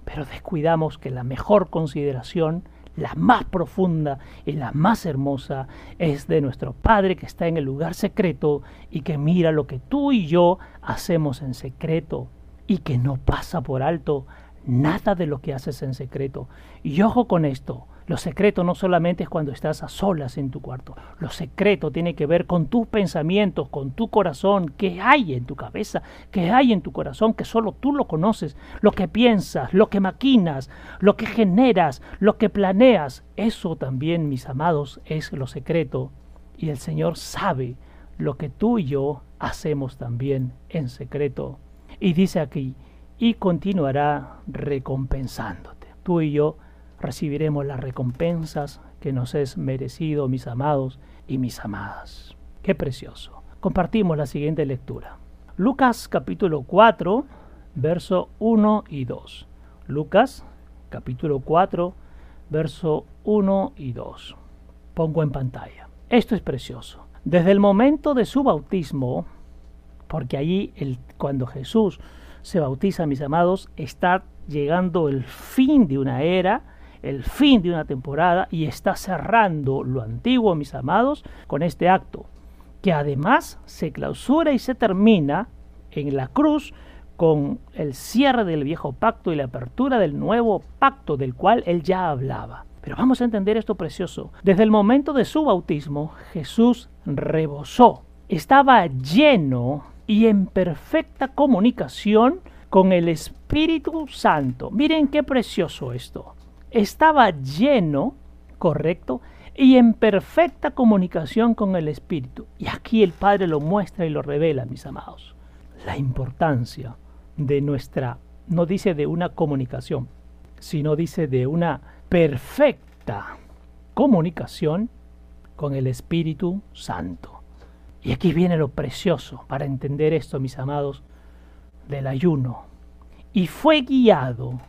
pero descuidamos que la mejor consideración, la más profunda y la más hermosa, es de nuestro Padre que está en el lugar secreto y que mira lo que tú y yo hacemos en secreto y que no pasa por alto nada de lo que haces en secreto. Y ojo con esto, lo secreto no solamente es cuando estás a solas en tu cuarto. Lo secreto tiene que ver con tus pensamientos, con tu corazón, qué hay en tu cabeza, qué hay en tu corazón, que solo tú lo conoces. Lo que piensas, lo que maquinas, lo que generas, lo que planeas. Eso también, mis amados, es lo secreto. Y el Señor sabe lo que tú y yo hacemos también en secreto. Y dice aquí, y continuará recompensándote. Tú y yo recibiremos las recompensas que nos es merecido, mis amados y mis amadas. Qué precioso. Compartimos la siguiente lectura. Lucas capítulo 4, verso 1 y 2. Lucas capítulo 4, verso 1 y 2. Pongo en pantalla. Esto es precioso. Desde el momento de su bautismo, porque allí el, cuando Jesús se bautiza, mis amados, está llegando el fin de una era el fin de una temporada y está cerrando lo antiguo, mis amados, con este acto, que además se clausura y se termina en la cruz con el cierre del viejo pacto y la apertura del nuevo pacto del cual él ya hablaba. Pero vamos a entender esto precioso. Desde el momento de su bautismo, Jesús rebosó, estaba lleno y en perfecta comunicación con el Espíritu Santo. Miren qué precioso esto estaba lleno, correcto, y en perfecta comunicación con el Espíritu. Y aquí el Padre lo muestra y lo revela, mis amados. La importancia de nuestra, no dice de una comunicación, sino dice de una perfecta comunicación con el Espíritu Santo. Y aquí viene lo precioso para entender esto, mis amados, del ayuno. Y fue guiado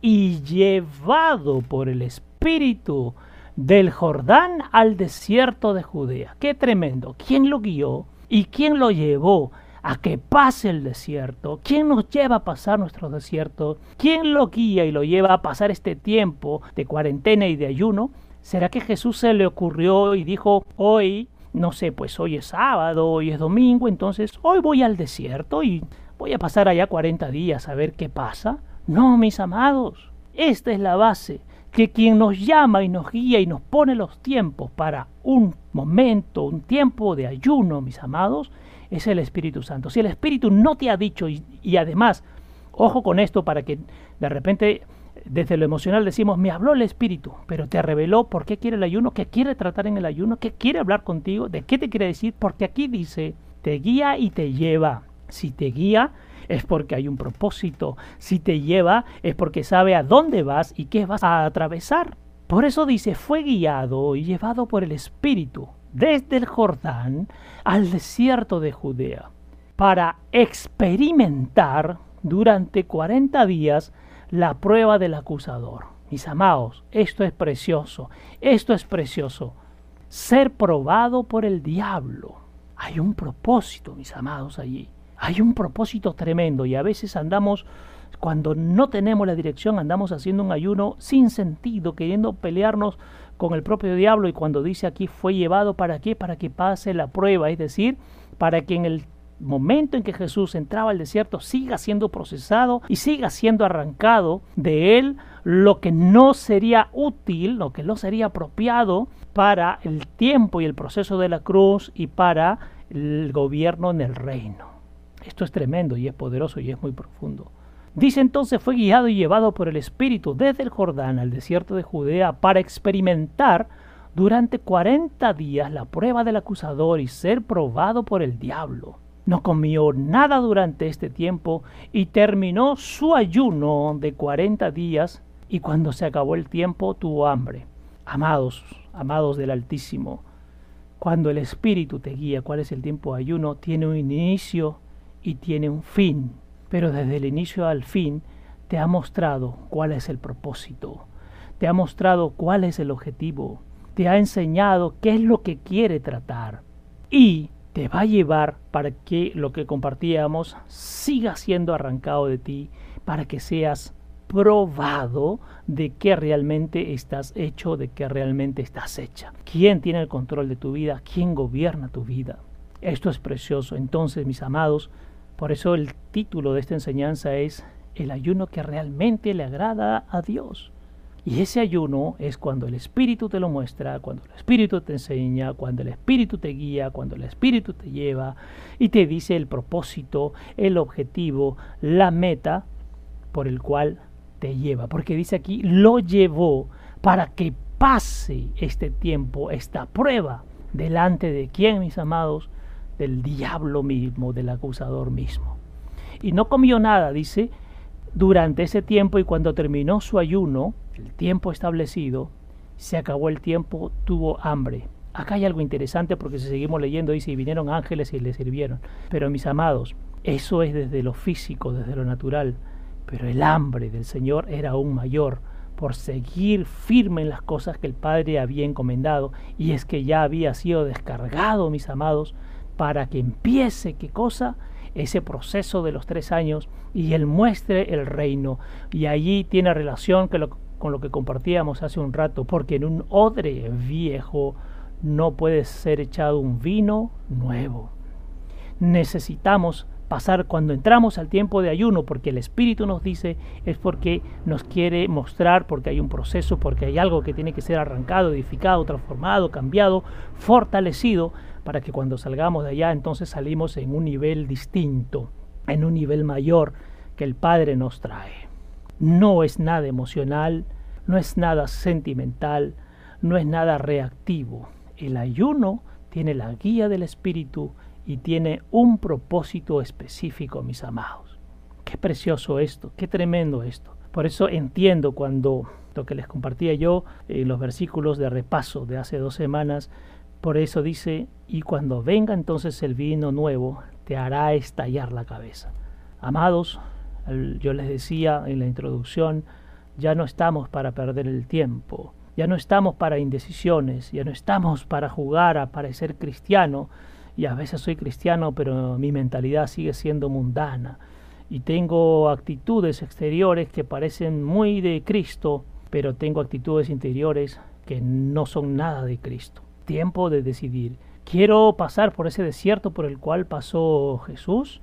y llevado por el Espíritu del Jordán al desierto de Judea. Qué tremendo. ¿Quién lo guió y quién lo llevó a que pase el desierto? ¿Quién nos lleva a pasar nuestro desierto? ¿Quién lo guía y lo lleva a pasar este tiempo de cuarentena y de ayuno? ¿Será que Jesús se le ocurrió y dijo, hoy, no sé, pues hoy es sábado, hoy es domingo, entonces hoy voy al desierto y voy a pasar allá 40 días a ver qué pasa? No, mis amados, esta es la base, que quien nos llama y nos guía y nos pone los tiempos para un momento, un tiempo de ayuno, mis amados, es el Espíritu Santo. Si el Espíritu no te ha dicho y, además, ojo con esto para que de repente desde lo emocional decimos, me habló el Espíritu, pero te reveló por qué quiere el ayuno, qué quiere tratar en el ayuno, qué quiere hablar contigo, de qué te quiere decir, porque aquí dice, te guía y te lleva Si te guía es porque hay un propósito. Si te lleva es porque sabe a dónde vas y qué vas a atravesar. Por eso dice, fue guiado y llevado por el Espíritu desde el Jordán al desierto de Judea para experimentar durante 40 días la prueba del acusador. Mis amados, esto es precioso, esto es precioso. Ser probado por el diablo. Hay un propósito, mis amados, allí. Hay un propósito tremendo y a veces andamos, cuando no tenemos la dirección, andamos haciendo un ayuno sin sentido, queriendo pelearnos con el propio diablo y cuando dice aquí fue llevado para qué, para que pase la prueba, es decir, para que en el momento en que Jesús entraba al desierto siga siendo procesado y siga siendo arrancado de él lo que no sería útil, lo que no sería apropiado para el tiempo y el proceso de la cruz y para el gobierno en el reino. Esto es tremendo y es poderoso y es muy profundo. Dice entonces fue guiado y llevado por el Espíritu desde el Jordán al desierto de Judea para experimentar durante cuarenta días la prueba del acusador y ser probado por el diablo. No comió nada durante este tiempo y terminó su ayuno de cuarenta días y cuando se acabó el tiempo tuvo hambre. Amados, amados del Altísimo, cuando el Espíritu te guía, cuál es el tiempo de ayuno, tiene un inicio y tiene un fin, pero desde el inicio al fin te ha mostrado cuál es el propósito, te ha mostrado cuál es el objetivo, te ha enseñado qué es lo que quiere tratar y te va a llevar para que lo que compartíamos siga siendo arrancado de ti, para que seas probado de que realmente estás hecho, de que realmente estás hecha. ¿Quién tiene el control de tu vida? ¿Quién gobierna tu vida? Esto es precioso. Entonces, mis amados, por eso el título de esta enseñanza es El ayuno que realmente le agrada a Dios. Y ese ayuno es cuando el Espíritu te lo muestra, cuando el Espíritu te enseña, cuando el Espíritu te guía, cuando el Espíritu te lleva y te dice el propósito, el objetivo, la meta por el cual te lleva. Porque dice aquí, lo llevó para que pase este tiempo, esta prueba, delante de quién, mis amados, del diablo mismo, del acusador mismo. Y no comió nada, dice, durante ese tiempo y cuando terminó su ayuno, el tiempo establecido, se acabó el tiempo, tuvo hambre. Acá hay algo interesante porque si seguimos leyendo dice, y vinieron ángeles y le sirvieron. Pero mis amados, eso es desde lo físico, desde lo natural. Pero el hambre del Señor era aún mayor por seguir firme en las cosas que el Padre había encomendado. Y es que ya había sido descargado, mis amados, para que empiece, ¿qué cosa? ese proceso de los tres años y Él muestre el reino. Y allí tiene relación con lo que compartíamos hace un rato, porque en un odre viejo no puede ser echado un vino nuevo. Necesitamos pasar cuando entramos al tiempo de ayuno, porque el Espíritu nos dice, es porque nos quiere mostrar, porque hay un proceso, porque hay algo que tiene que ser arrancado, edificado, transformado, cambiado, fortalecido, para que cuando salgamos de allá entonces salimos en un nivel distinto, en un nivel mayor que el Padre nos trae. No es nada emocional, no es nada sentimental, no es nada reactivo. El ayuno tiene la guía del Espíritu y tiene un propósito específico, mis amados. Qué precioso esto, qué tremendo esto. Por eso entiendo cuando lo que les compartía yo en los versículos de repaso de hace dos semanas, por eso dice, y cuando venga entonces el vino nuevo, te hará estallar la cabeza. Amados, yo les decía en la introducción, ya no estamos para perder el tiempo, ya no estamos para indecisiones, ya no estamos para jugar a parecer cristiano, y a veces soy cristiano, pero mi mentalidad sigue siendo mundana, y tengo actitudes exteriores que parecen muy de Cristo, pero tengo actitudes interiores que no son nada de Cristo tiempo de decidir. ¿Quiero pasar por ese desierto por el cual pasó Jesús?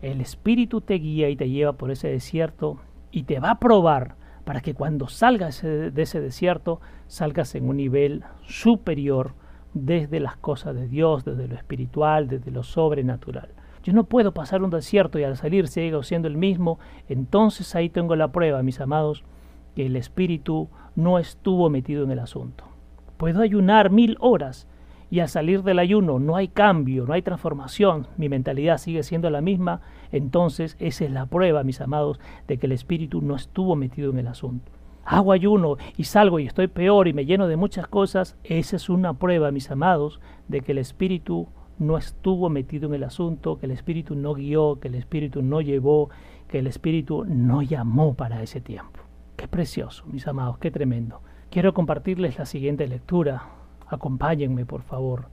El Espíritu te guía y te lleva por ese desierto y te va a probar para que cuando salgas de ese desierto salgas en un nivel superior desde las cosas de Dios, desde lo espiritual, desde lo sobrenatural. Yo no puedo pasar un desierto y al salir sigo siendo el mismo, entonces ahí tengo la prueba, mis amados, que el Espíritu no estuvo metido en el asunto. Puedo ayunar mil horas y al salir del ayuno no hay cambio, no hay transformación, mi mentalidad sigue siendo la misma, entonces esa es la prueba, mis amados, de que el Espíritu no estuvo metido en el asunto. Hago ayuno y salgo y estoy peor y me lleno de muchas cosas, esa es una prueba, mis amados, de que el Espíritu no estuvo metido en el asunto, que el Espíritu no guió, que el Espíritu no llevó, que el Espíritu no llamó para ese tiempo. Qué precioso, mis amados, qué tremendo. Quiero compartirles la siguiente lectura. Acompáñenme, por favor.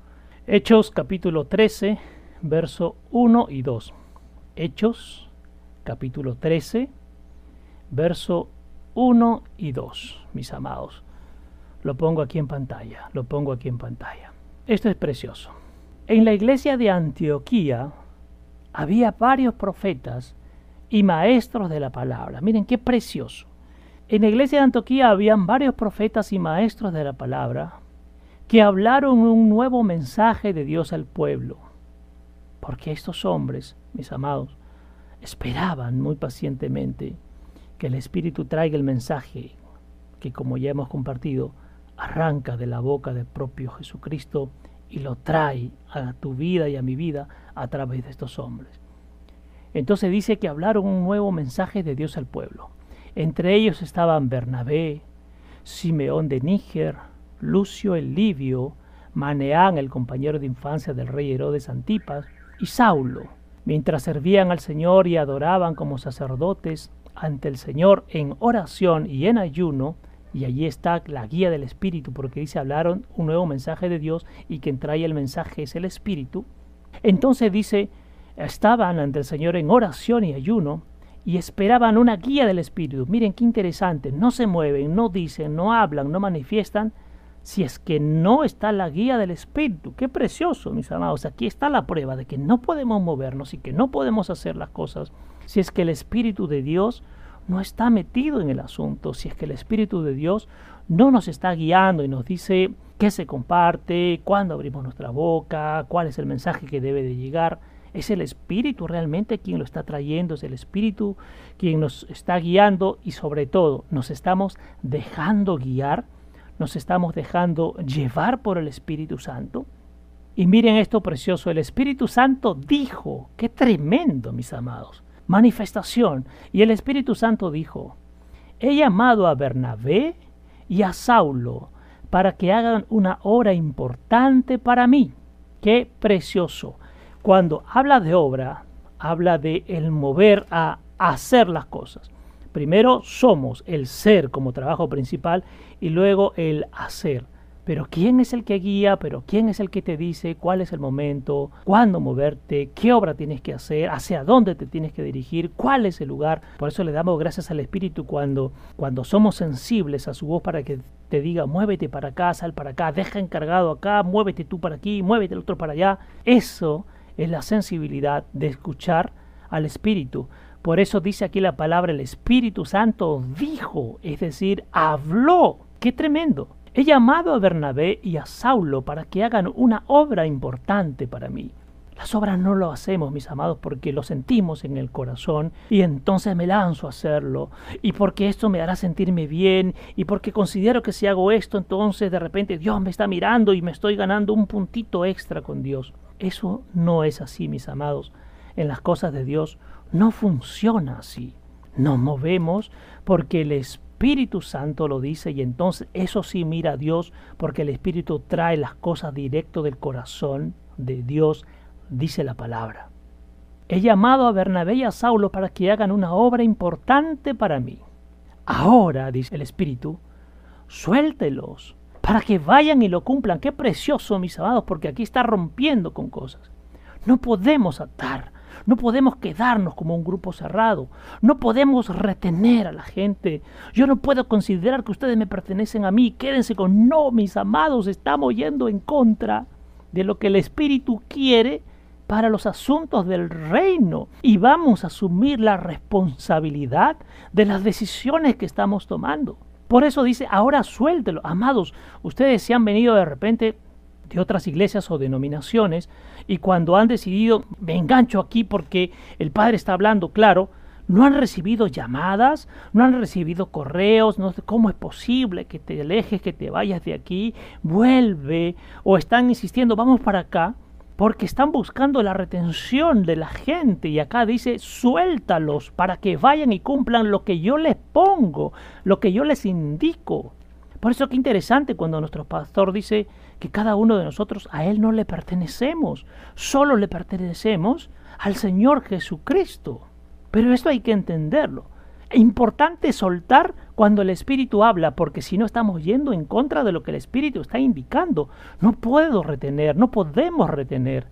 Hechos capítulo 13, verso 1 y 2. Hechos capítulo 13, verso 1 y 2, mis amados. Lo pongo aquí en pantalla, lo pongo aquí en pantalla. Esto es precioso. En la iglesia de Antioquía había varios profetas y maestros de la palabra. Miren qué precioso. En la iglesia de Antioquía habían varios profetas y maestros de la palabra que hablaron un nuevo mensaje de Dios al pueblo. Porque estos hombres, mis amados, esperaban muy pacientemente que el Espíritu traiga el mensaje que, como ya hemos compartido, arranca de la boca del propio Jesucristo y lo trae a tu vida y a mi vida a través de estos hombres. Entonces dice que hablaron un nuevo mensaje de Dios al pueblo. Entre ellos estaban Bernabé, Simeón de Níger, Lucio el Livio, Maneán, el compañero de infancia del rey Herodes Antipas, y Saulo, mientras servían al Señor y adoraban como sacerdotes ante el Señor en oración y en ayuno, y allí está la guía del Espíritu, porque dice hablaron un nuevo mensaje de Dios y quien trae el mensaje es el Espíritu. Entonces dice, estaban ante el Señor en oración y ayuno y esperaban una guía del Espíritu. Miren qué interesante, no se mueven, no dicen, no hablan, no manifiestan, si es que no está la guía del Espíritu. Qué precioso, mis amados. Aquí está la prueba de que no podemos movernos y que no podemos hacer las cosas si es que el Espíritu de Dios no está metido en el asunto, si es que el Espíritu de Dios no nos está guiando y nos dice qué se comparte, cuándo abrimos nuestra boca, cuál es el mensaje que debe de llegar. Es el Espíritu realmente quien lo está trayendo, es el Espíritu quien nos está guiando y sobre todo nos estamos dejando guiar, nos estamos dejando llevar por el Espíritu Santo. Y miren esto precioso, el Espíritu Santo dijo, qué tremendo mis amados, manifestación. Y el Espíritu Santo dijo, he llamado a Bernabé y a Saulo para que hagan una obra importante para mí. Qué precioso. Cuando habla de obra, habla de el mover a hacer las cosas. Primero somos el ser como trabajo principal y luego el hacer. Pero ¿quién es el que guía? ¿Pero quién es el que te dice cuál es el momento? ¿Cuándo moverte? ¿Qué obra tienes que hacer? ¿Hacia dónde te tienes que dirigir? ¿Cuál es el lugar? Por eso le damos gracias al Espíritu cuando, cuando somos sensibles a su voz para que te diga muévete para acá, sal para acá, deja encargado acá, muévete tú para aquí, muévete el otro para allá. Eso es la sensibilidad de escuchar al Espíritu. Por eso dice aquí la palabra el Espíritu Santo dijo, es decir, habló. ¡Qué tremendo! He llamado a Bernabé y a Saulo para que hagan una obra importante para mí. Las obras no lo hacemos, mis amados, porque lo sentimos en el corazón y entonces me lanzo a hacerlo. Y porque esto me hará sentirme bien y porque considero que si hago esto, entonces de repente Dios me está mirando y me estoy ganando un puntito extra con Dios. Eso no es así, mis amados. En las cosas de Dios no funciona así. Nos movemos porque el Espíritu Santo lo dice y entonces eso sí mira a Dios porque el Espíritu trae las cosas directo del corazón de Dios, dice la palabra. He llamado a Bernabé y a Saulo para que hagan una obra importante para mí. Ahora, dice el Espíritu, suéltelos para que vayan y lo cumplan. Qué precioso, mis amados, porque aquí está rompiendo con cosas. No podemos atar no podemos quedarnos como un grupo cerrado. No podemos retener a la gente. Yo no puedo considerar que ustedes me pertenecen a mí. Quédense con no, mis amados, estamos yendo en contra de lo que el Espíritu quiere para los asuntos del reino y vamos a asumir la responsabilidad de las decisiones que estamos tomando. Por eso dice, ahora suéltelo. Amados, ustedes se han venido de repente de otras iglesias o denominaciones y cuando han decidido, me engancho aquí porque el Padre está hablando, claro, no han recibido llamadas, no han recibido correos, no sé cómo es posible que te alejes, que te vayas de aquí, vuelve, o están insistiendo, vamos para acá, porque están buscando la retención de la gente y acá dice, suéltalos para que vayan y cumplan lo que yo les pongo, lo que yo les indico. Por eso qué interesante cuando nuestro pastor dice que cada uno de nosotros a Él no le pertenecemos, solo le pertenecemos al Señor Jesucristo. Pero esto hay que entenderlo. Importante soltar cuando el Espíritu habla, porque si no estamos yendo en contra de lo que el Espíritu está indicando. No puedo retener, no podemos retener.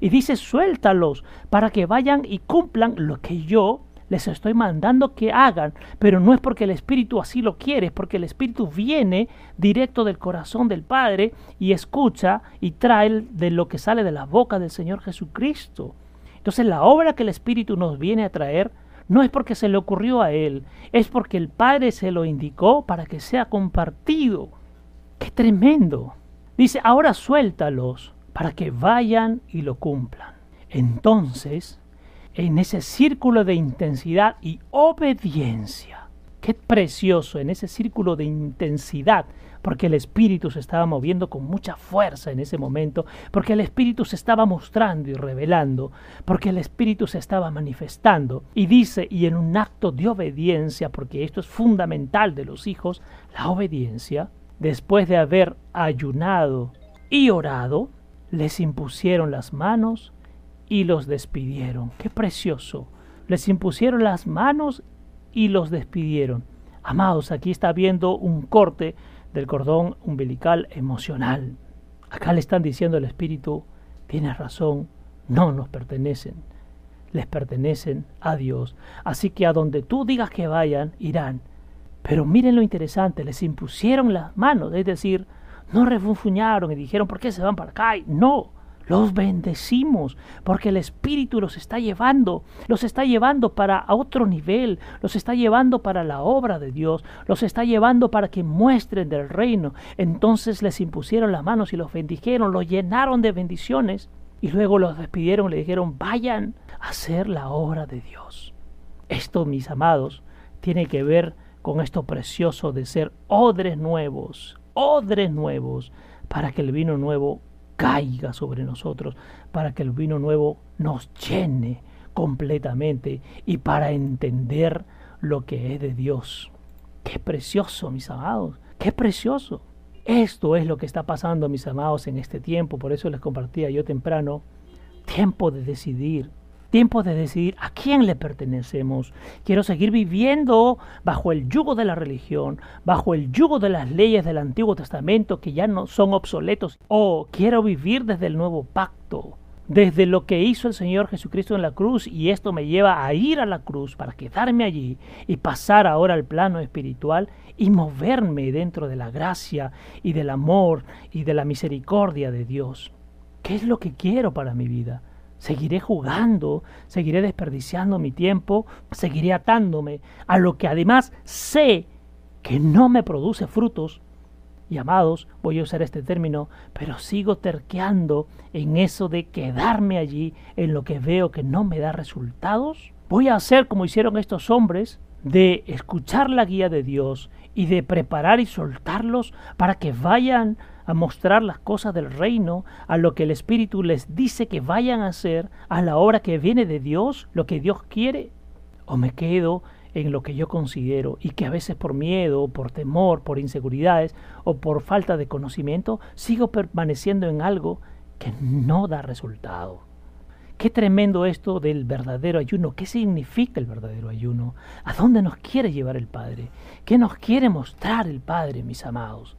Y dice, suéltalos para que vayan y cumplan lo que yo les estoy mandando que hagan, pero no es porque el Espíritu así lo quiere, es porque el Espíritu viene directo del corazón del Padre y escucha y trae de lo que sale de la boca del Señor Jesucristo. Entonces la obra que el Espíritu nos viene a traer no es porque se le ocurrió a Él, es porque el Padre se lo indicó para que sea compartido. ¡Qué tremendo! Dice, ahora suéltalos para que vayan y lo cumplan. Entonces, en ese círculo de intensidad y obediencia, qué precioso, en ese círculo de intensidad porque el Espíritu se estaba moviendo con mucha fuerza en ese momento, porque el Espíritu se estaba mostrando y revelando, porque el Espíritu se estaba manifestando. Y dice, y en un acto de obediencia, porque esto es fundamental de los hijos, la obediencia, después de haber ayunado y orado, les impusieron las manos y los despidieron. Qué precioso. Les impusieron las manos y los despidieron. Amados, aquí está viendo un corte del cordón umbilical emocional. Acá le están diciendo al espíritu, tienes razón, no nos pertenecen, les pertenecen a Dios. Así que a donde tú digas que vayan, irán. Pero miren lo interesante, les impusieron las manos, es decir, no refunfuñaron y dijeron, ¿por qué se van para acá? No, los bendecimos porque el Espíritu los está llevando, los está llevando para otro nivel, los está llevando para la obra de Dios, los está llevando para que muestren del reino. Entonces les impusieron las manos y los bendijeron, los llenaron de bendiciones y luego los despidieron, le dijeron, vayan a hacer la obra de Dios. Esto, mis amados, tiene que ver con esto precioso de ser odres nuevos, odres nuevos, para que el vino nuevo caiga sobre nosotros, para que el vino nuevo nos llene completamente y para entender lo que es de Dios. Qué precioso, mis amados, qué precioso. Esto es lo que está pasando, mis amados, en este tiempo. Por eso les compartía yo temprano. Tiempo de decidir, Tiempo de decidir a quién le pertenecemos. Quiero seguir viviendo bajo el yugo de la religión, bajo el yugo de las leyes del Antiguo Testamento que ya no son obsoletos. O quiero vivir desde el nuevo pacto, desde lo que hizo el Señor Jesucristo en la cruz y esto me lleva a ir a la cruz para quedarme allí y pasar ahora al plano espiritual y moverme dentro de la gracia y del amor y de la misericordia de Dios. ¿Qué es lo que quiero para mi vida? Seguiré jugando, seguiré desperdiciando mi tiempo, seguiré atándome a lo que además sé que no me produce frutos. Y amados, voy a usar este término, pero sigo terqueando en eso de quedarme allí en lo que veo que no me da resultados. Voy a hacer como hicieron estos hombres, de escuchar la guía de Dios y de preparar y soltarlos para que vayan a mostrar las cosas del reino, a lo que el Espíritu les dice que vayan a hacer, a la obra que viene de Dios, lo que Dios quiere, o me quedo en lo que yo considero y que a veces por miedo, por temor, por inseguridades o por falta de conocimiento sigo permaneciendo en algo que no da resultado. Qué tremendo esto del verdadero ayuno. ¿Qué significa el verdadero ayuno? ¿A dónde nos quiere llevar el Padre? ¿Qué nos quiere mostrar el Padre, mis amados?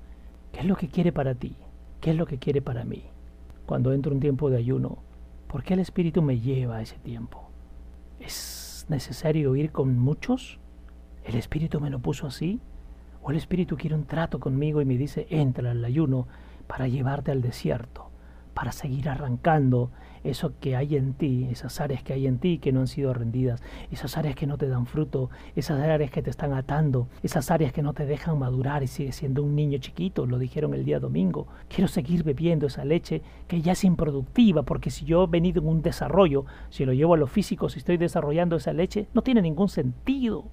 ¿Qué es lo que quiere para ti? ¿Qué es lo que quiere para mí? Cuando entro un tiempo de ayuno, ¿por qué el Espíritu me lleva a ese tiempo? ¿Es necesario ir con muchos? ¿El Espíritu me lo puso así? ¿O el Espíritu quiere un trato conmigo y me dice, entra al ayuno para llevarte al desierto, para seguir arrancando eso que hay en ti, esas áreas que hay en ti que no han sido rendidas, esas áreas que no te dan fruto, esas áreas que te están atando, esas áreas que no te dejan madurar y sigues siendo un niño chiquito, lo dijeron el día domingo. Quiero seguir bebiendo esa leche que ya es improductiva, porque si yo he venido en un desarrollo, si lo llevo a lo físico, si estoy desarrollando esa leche, no tiene ningún sentido.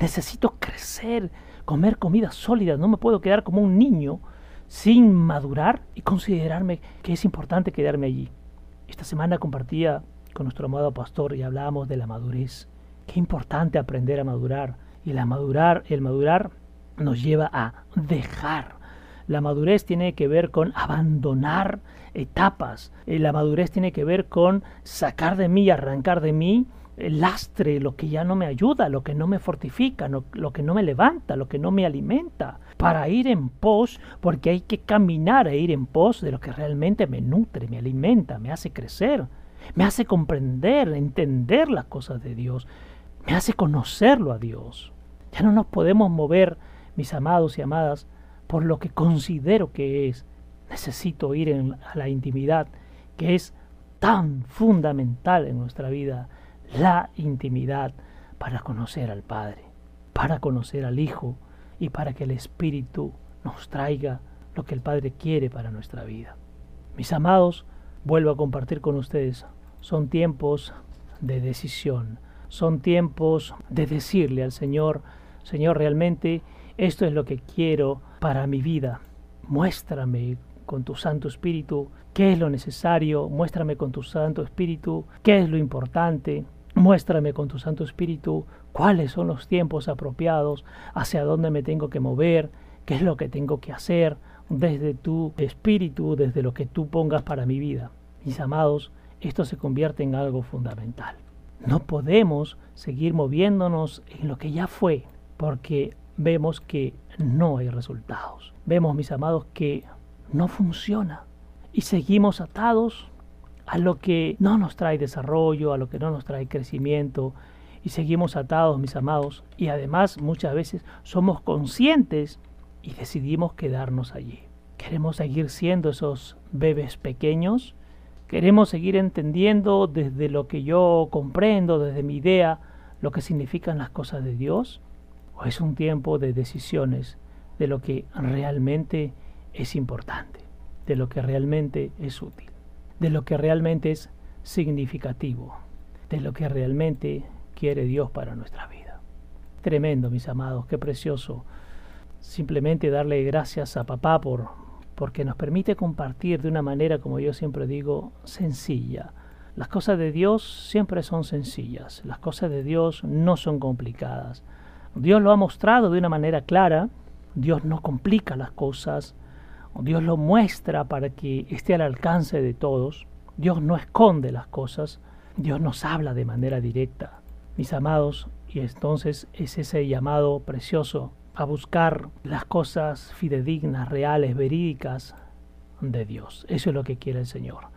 Necesito crecer, comer comida sólida, no me puedo quedar como un niño sin madurar y considerarme que es importante quedarme allí. Esta semana compartía con nuestro amado pastor y hablábamos de la madurez. Qué importante aprender a madurar. Y la madurar, el madurar nos lleva a dejar. La madurez tiene que ver con abandonar etapas. Eh, la madurez tiene que ver con sacar de mí, arrancar de mí lastre, lo que ya no me ayuda, lo que no me fortifica, lo que no me levanta, lo que no me alimenta, para ir en pos, porque hay que caminar e ir en pos de lo que realmente me nutre, me alimenta, me hace crecer, me hace comprender, entender las cosas de Dios, me hace conocerlo a Dios. Ya no nos podemos mover, mis amados y amadas, por lo que considero que es. Necesito ir en, a la intimidad, que es tan fundamental en nuestra vida la intimidad para conocer al Padre, para conocer al Hijo y para que el Espíritu nos traiga lo que el Padre quiere para nuestra vida. Mis amados, vuelvo a compartir con ustedes, son tiempos de decisión, son tiempos de decirle al Señor, Señor, realmente esto es lo que quiero para mi vida. Muéstrame con tu Santo Espíritu qué es lo necesario, muéstrame con tu Santo Espíritu qué es lo importante, Muéstrame con tu Santo Espíritu cuáles son los tiempos apropiados, hacia dónde me tengo que mover, qué es lo que tengo que hacer desde tu Espíritu, desde lo que tú pongas para mi vida. Mis amados, esto se convierte en algo fundamental. No podemos seguir moviéndonos en lo que ya fue, porque vemos que no hay resultados. Vemos, mis amados, que no funciona y seguimos atados a lo que no nos trae desarrollo, a lo que no nos trae crecimiento, y seguimos atados, mis amados, y además muchas veces somos conscientes y decidimos quedarnos allí. Queremos seguir siendo esos bebés pequeños, queremos seguir entendiendo desde lo que yo comprendo, desde mi idea, lo que significan las cosas de Dios, o es un tiempo de decisiones de lo que realmente es importante, de lo que realmente es útil de lo que realmente es significativo, de lo que realmente quiere Dios para nuestra vida. Tremendo, mis amados, qué precioso. Simplemente darle gracias a papá por porque nos permite compartir de una manera, como yo siempre digo, sencilla. Las cosas de Dios siempre son sencillas, las cosas de Dios no son complicadas. Dios lo ha mostrado de una manera clara, Dios no complica las cosas, Dios lo muestra para que esté al alcance de todos. Dios no esconde las cosas. Dios nos habla de manera directa. Mis amados, y entonces es ese llamado precioso a buscar las cosas fidedignas, reales, verídicas de Dios. Eso es lo que quiere el Señor.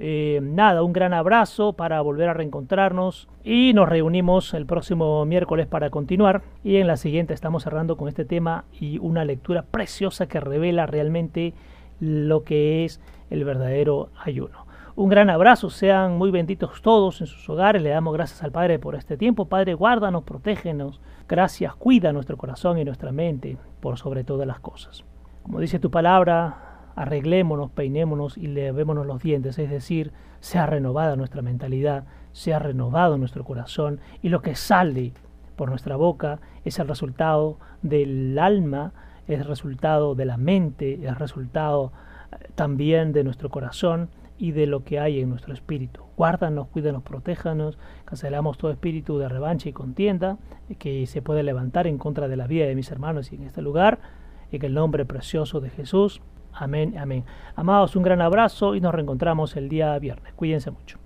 Eh, nada, un gran abrazo para volver a reencontrarnos y nos reunimos el próximo miércoles para continuar y en la siguiente estamos cerrando con este tema y una lectura preciosa que revela realmente lo que es el verdadero ayuno. Un gran abrazo, sean muy benditos todos en sus hogares, le damos gracias al Padre por este tiempo. Padre, guárdanos, protégenos, gracias, cuida nuestro corazón y nuestra mente por sobre todas las cosas. Como dice tu palabra, arreglémonos, peinémonos y levémonos los dientes, es decir, sea renovada nuestra mentalidad, sea renovado nuestro corazón y lo que sale por nuestra boca es el resultado del alma, es el resultado de la mente, es el resultado eh, también de nuestro corazón y de lo que hay en nuestro espíritu. Guárdanos, cuídanos, protéjanos, cancelamos todo espíritu de revancha y contienda que se puede levantar en contra de la vida de mis hermanos y en este lugar, en el nombre precioso de Jesús. Amén, amén. Amados, un gran abrazo y nos reencontramos el día viernes. Cuídense mucho.